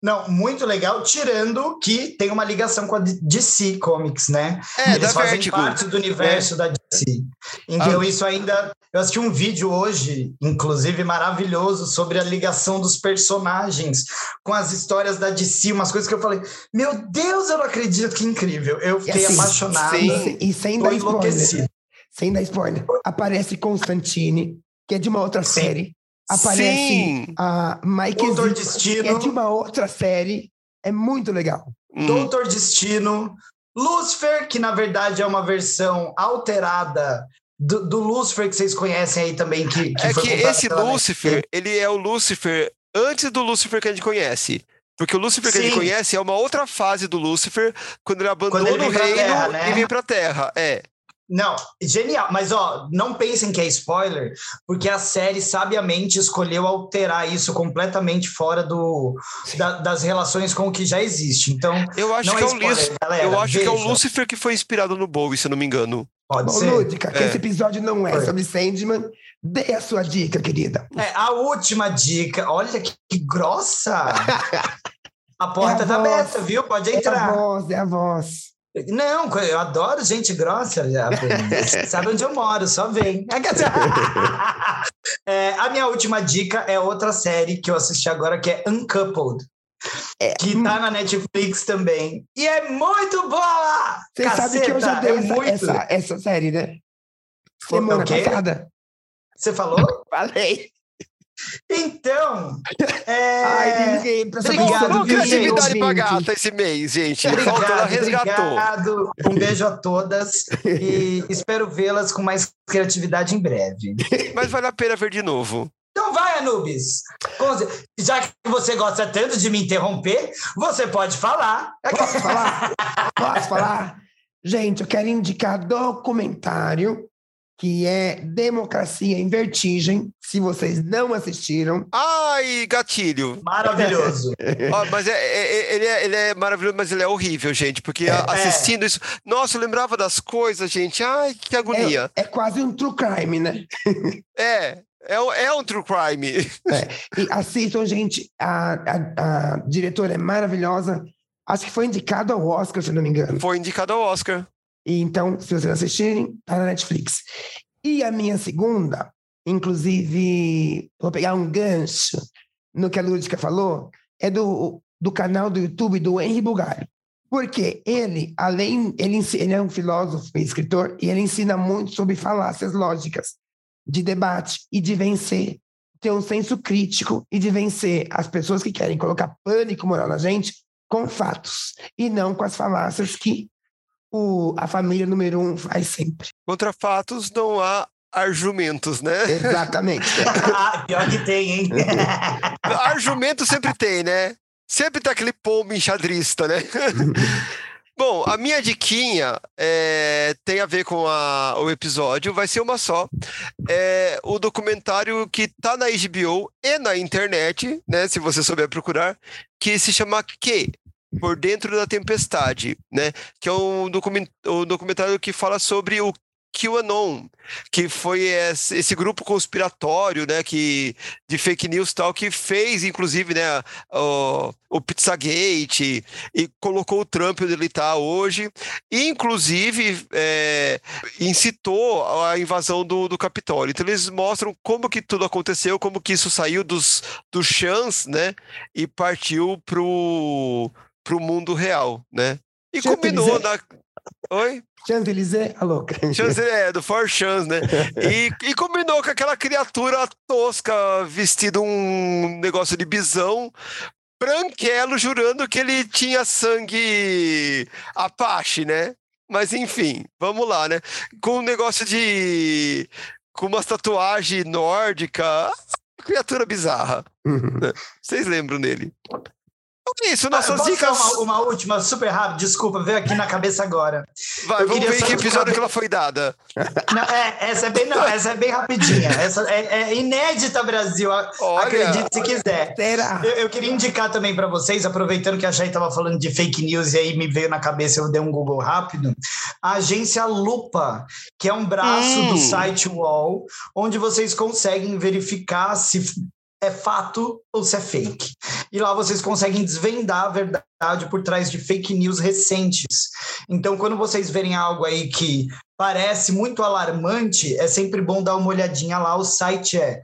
Não, muito legal, tirando que tem uma ligação com a DC Comics, né?
É, Eles fazem Vertigo.
parte do universo é. da DC. Então, ah. isso ainda. Eu assisti um vídeo hoje, inclusive maravilhoso, sobre a ligação dos personagens com as histórias da DC, umas coisas que eu falei, meu Deus, eu não acredito que incrível. Eu fiquei assim, apaixonado.
Sim. E sem dar spoiler. Sem dar spoiler. Aparece Constantine, que é de uma outra série aparece Sim. a Mike
Doutor Destino.
que é de uma outra série. É muito legal.
Hum. Doutor Destino. Lucifer, que na verdade é uma versão alterada do, do Lucifer que vocês conhecem aí também. Que,
que é que esse Lucifer, ele é o Lucifer antes do Lucifer que a gente conhece. Porque o Lucifer Sim. que a gente conhece é uma outra fase do Lucifer, quando ele abandona quando ele o reino terra, né? e vem pra Terra. É.
Não, genial. Mas, ó, não pensem que é spoiler, porque a série sabiamente escolheu alterar isso completamente fora do, da, das relações com o que já existe. Então,
eu acho
não
que
é
é o
spoiler,
Lucifer.
galera,
Eu acho que é o. Lucifer que foi inspirado no Bowie, se eu não me engano.
Pode
Bom,
ser.
Lúdica, que
É.
esse episódio não é
Foi.
sobre Sandman. Dê a sua dica, querida.
É, a última dica, olha que, que grossa! A porta
É a
tá
voz.
aberta, viu? Pode
É a
entrar.
voz, é a voz.
Não, eu adoro gente grossa. Sabe onde eu moro, só vem. É, a minha última dica é outra série que eu assisti agora, que é Uncoupled.
É.
Que tá na Netflix também. E é muito boa!
Você sabe que eu já dei
é
essa,
muito.
essa, essa série, né?
Foi-
Semana passada.
Você falou?
Falei.
Então. É...
Ai, ninguém pra
Obrigado,
criatividade pra gata esse mês, gente.
Obrigado,
resgatou.
obrigado. Um beijo a todas e espero vê-las com mais criatividade em breve.
Mas vale a pena ver de novo.
Então vai, Anubis. Já que você gosta tanto de me interromper, você pode falar.
Posso falar? Posso falar? Gente, eu quero indicar documentário que é Democracia em Vertigem. Se vocês não assistiram,
Ai, gatilho.
Maravilhoso.
Ó, mas é, é- é- ele, é, ele é maravilhoso, mas ele é horrível, gente. Porque a- assistindo isso. Nossa, eu lembrava das coisas, gente. Ai, que agonia.
é, é quase um true crime, né?
É, é, um- é um true crime.
E assistam, gente. A, a, a diretora é maravilhosa. Acho que foi indicado ao Oscar, se não me engano.
Foi indicado ao Oscar.
Então, se vocês assistirem, tá na Netflix. E a minha segunda, inclusive, vou pegar um gancho no que a Lúdica falou, é do, do canal do YouTube do Henry Bugalho. Porque ele, além, ele, ele é um filósofo e escritor, e ele ensina muito sobre falácias lógicas de debate e de vencer, ter um senso crítico e de vencer as pessoas que querem colocar pânico moral na gente com fatos, e não com as falácias que o, a família número um faz sempre.
Contra fatos não há argumentos, né?
Exatamente.
Ah, Pior que tem, hein?
Argumento sempre tem, né? Sempre tem aquele pombo enxadrista, né? Bom, a minha diquinha é, tem a ver com a- o episódio, vai ser uma só. É o documentário que tá na HBO e na internet, né? Se você souber procurar, que se chama Que? Por Dentro da Tempestade, né? Que é um, document, um documentário que fala sobre o QAnon, que foi esse, grupo conspiratório, né? Que, de fake news tal, que fez, inclusive, né? O, o Pizzagate e colocou o Trump onde ele está hoje, e inclusive é, incitou a invasão do, do Capitólio. Então eles mostram como que tudo aconteceu, como que isso saiu dos, dos chãs, né, e partiu pro, pro mundo real, né. E
Champs
combinou na... Oi?
Champs-Élysées, a louca.
Chance, é, do For Chance, né? E, e combinou com aquela criatura tosca, vestido um negócio de bisão, branquelo, jurando que ele tinha sangue Apache, né? Mas enfim, vamos lá, né? Com um negócio de. com uma tatuagem nórdica. Criatura bizarra. Vocês lembram dele? Então é isso, nossas
Posso
dicas.
Uma, uma última, super rápida, desculpa, veio aqui na cabeça agora.
Vai,
eu
vamos
queria
ver que episódio que ela foi dada.
Não, é, essa é bem, não, essa é bem rapidinha. Essa é, é inédita, Brasil. a-
Olha.
Acredite se quiser.
Será?
Eu, eu queria indicar também para vocês, aproveitando que a Chay estava falando de fake news e aí me veio na cabeça, eu dei um Google rápido, a agência Lupa, que é um braço
Hum.
do site UOL, onde vocês conseguem verificar se é fato ou se é fake. E lá vocês conseguem desvendar a verdade por trás de fake news recentes. Então, quando vocês verem algo aí que parece muito alarmante, é sempre bom dar uma olhadinha lá. O site é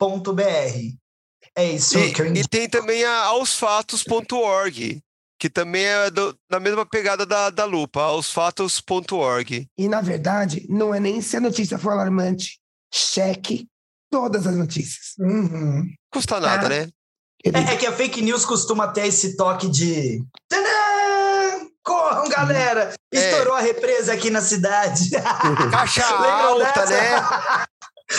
lupa.uol.com.br. É isso
E,
que eu
e
indico.
tem também a aosfatos.org, que também é do- na mesma pegada da, da lupa, aosfatos.org.
E, na verdade, não é nem se a notícia for alarmante. Cheque todas as notícias.
Uhum.
Custa nada,
Ah.
né?
É, é que a fake news costuma ter esse toque de. Tadã! Corram, galera!
É.
Estourou a represa aqui na cidade.
Caixa alta,
dessa?
né?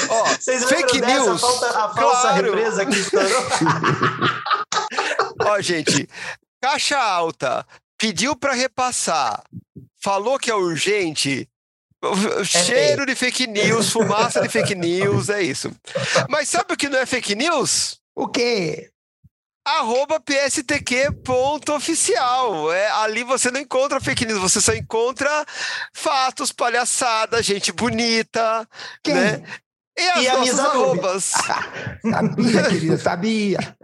Ó,
Vocês
fake
dessa
news.
falta- a falsa
claro.
represa que estourou?
Ó, gente, caixa alta, pediu para repassar, falou que é urgente, cheiro de fake news, fumaça de fake news, é isso. Mas sabe o que não é fake news?
O quê?
Arroba pstq.oficial. É, ali você não encontra fake news, você só encontra fatos, palhaçada, gente bonita,
Quem?
né? E as
E a
nossas arrobas.
Sabia, querida, sabia.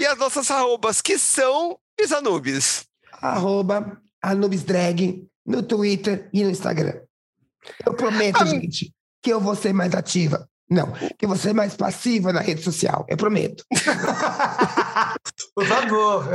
E as nossas arrobas, que são Isanubis.
Arroba Anubis Drag no Twitter e no Instagram. Eu prometo,
Ah,
gente, que eu vou ser mais ativa. Não, que eu vou ser mais passiva na rede social. Eu prometo.
Por favor.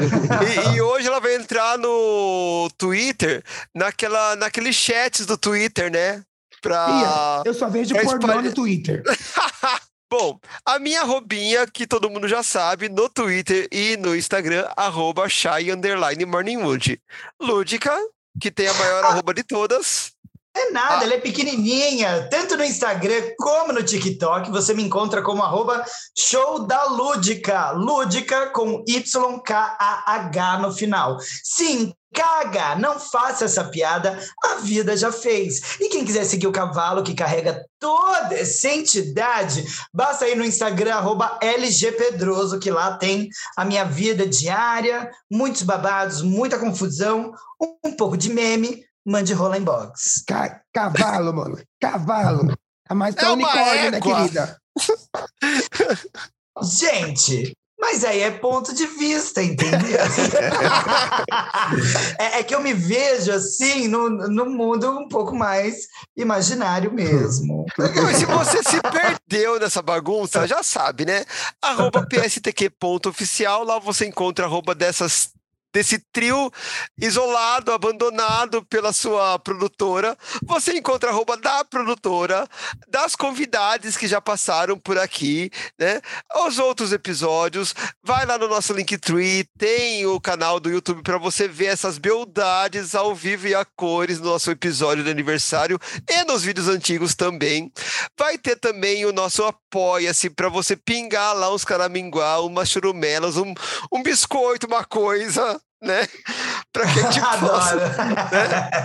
E, e hoje ela vai entrar no Twitter, naquela, naqueles chats do Twitter, né? Pra.
Eu só vejo
pra
pornô
espalhar-
no Twitter.
Bom, a minha arrobinha, que todo mundo já sabe, no Twitter e no Instagram, arroba shy underline morningwood. Lúdica, que tem a maior arroba de todas.
É nada,
Ah.
ela é pequenininha. Tanto no Instagram como no TikTok, você me encontra como arroba show da Lúdica. Lúdica com Y-K-A-H no final. Sim, caga, não faça essa piada, a vida já fez. E quem quiser seguir o cavalo que carrega toda essa entidade, basta ir no Instagram, arroba LGPedroso, que lá tem a minha vida diária, muitos babados, muita confusão, um pouco de meme, mande rola em box.
Ca- cavalo, mano. Cavalo. A mais pra
É
unicórnio, né, querida?
Gente, mas aí é ponto de vista, entendeu? é, é que eu me vejo assim no, no mundo um pouco mais imaginário mesmo.
Não, se você se perdeu nessa bagunça, já sabe, né? Arroba pstq.oficial, lá você encontra arroba dessas desse trio isolado, abandonado pela sua produtora. Você encontra arroba da produtora, das convidadas que já passaram por aqui, né? Os outros episódios, vai lá no nosso Linktree, tem o canal do YouTube para você ver essas beldades ao vivo e a cores no nosso episódio de aniversário e nos vídeos antigos também. Vai ter também o nosso Apoia-se para você pingar lá uns caraminguá, umas churumelas, um, um biscoito, uma coisa, né? Para que a gente possa.
Adoro.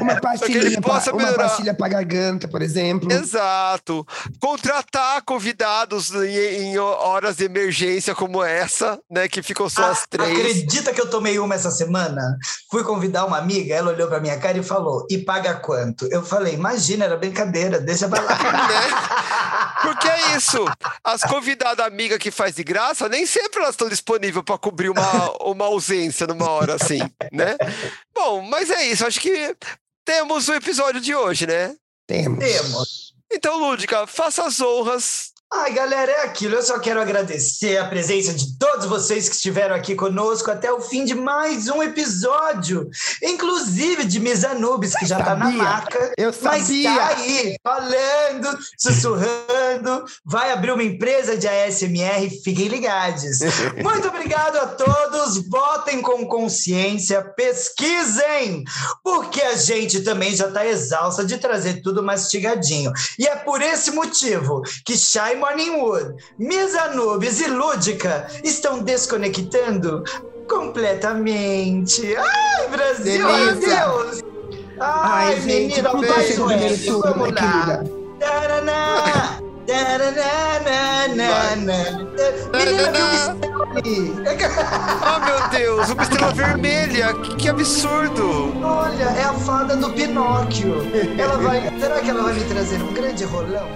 Uma pastilha,
possa
pra, uma pastilha pra garganta, por exemplo.
Exato. Contratar convidados em, em horas de emergência como essa, né? Que ficam só as
Ah,
três.
Acredita que eu tomei uma essa semana? Fui convidar uma amiga, ela olhou pra minha cara e falou: e paga quanto? Eu falei: imagina, era brincadeira, deixa pra lá.
Porque é isso. As convidadas amigas que faz de graça, nem sempre elas estão disponíveis para cobrir uma, uma ausência numa hora assim, né? Bom, mas é isso. Acho que temos o episódio de hoje, né?
Temos.
Temos.
Então, Lúdica, faça as honras.
Ai, galera, é aquilo. Eu só quero agradecer a presença de todos vocês que estiveram aqui conosco até o fim de mais um episódio. Inclusive de Misanubis, que já tá na maca.
Eu
Mas
sabia.
tá aí, falando, sussurrando. Vai abrir uma empresa de ASMR, fiquem ligados. Muito obrigado a todos. Votem com consciência, pesquisem, porque a gente também já está exausta de trazer tudo mastigadinho. E é por esse motivo que Shy Morningwood, Misa Nubes e Lúdica estão desconectando completamente. Ai, Brasil, meu. Deus! Ai,
Ai, gente,
menina, Sueli,
tudo, né,
vamos lá. Taraná,
Oh, meu Deus, uma estrela vermelha. Que, que absurdo.
Olha, é a fada do Pinóquio. Ela vai. Será que ela vai me trazer um grande rolão?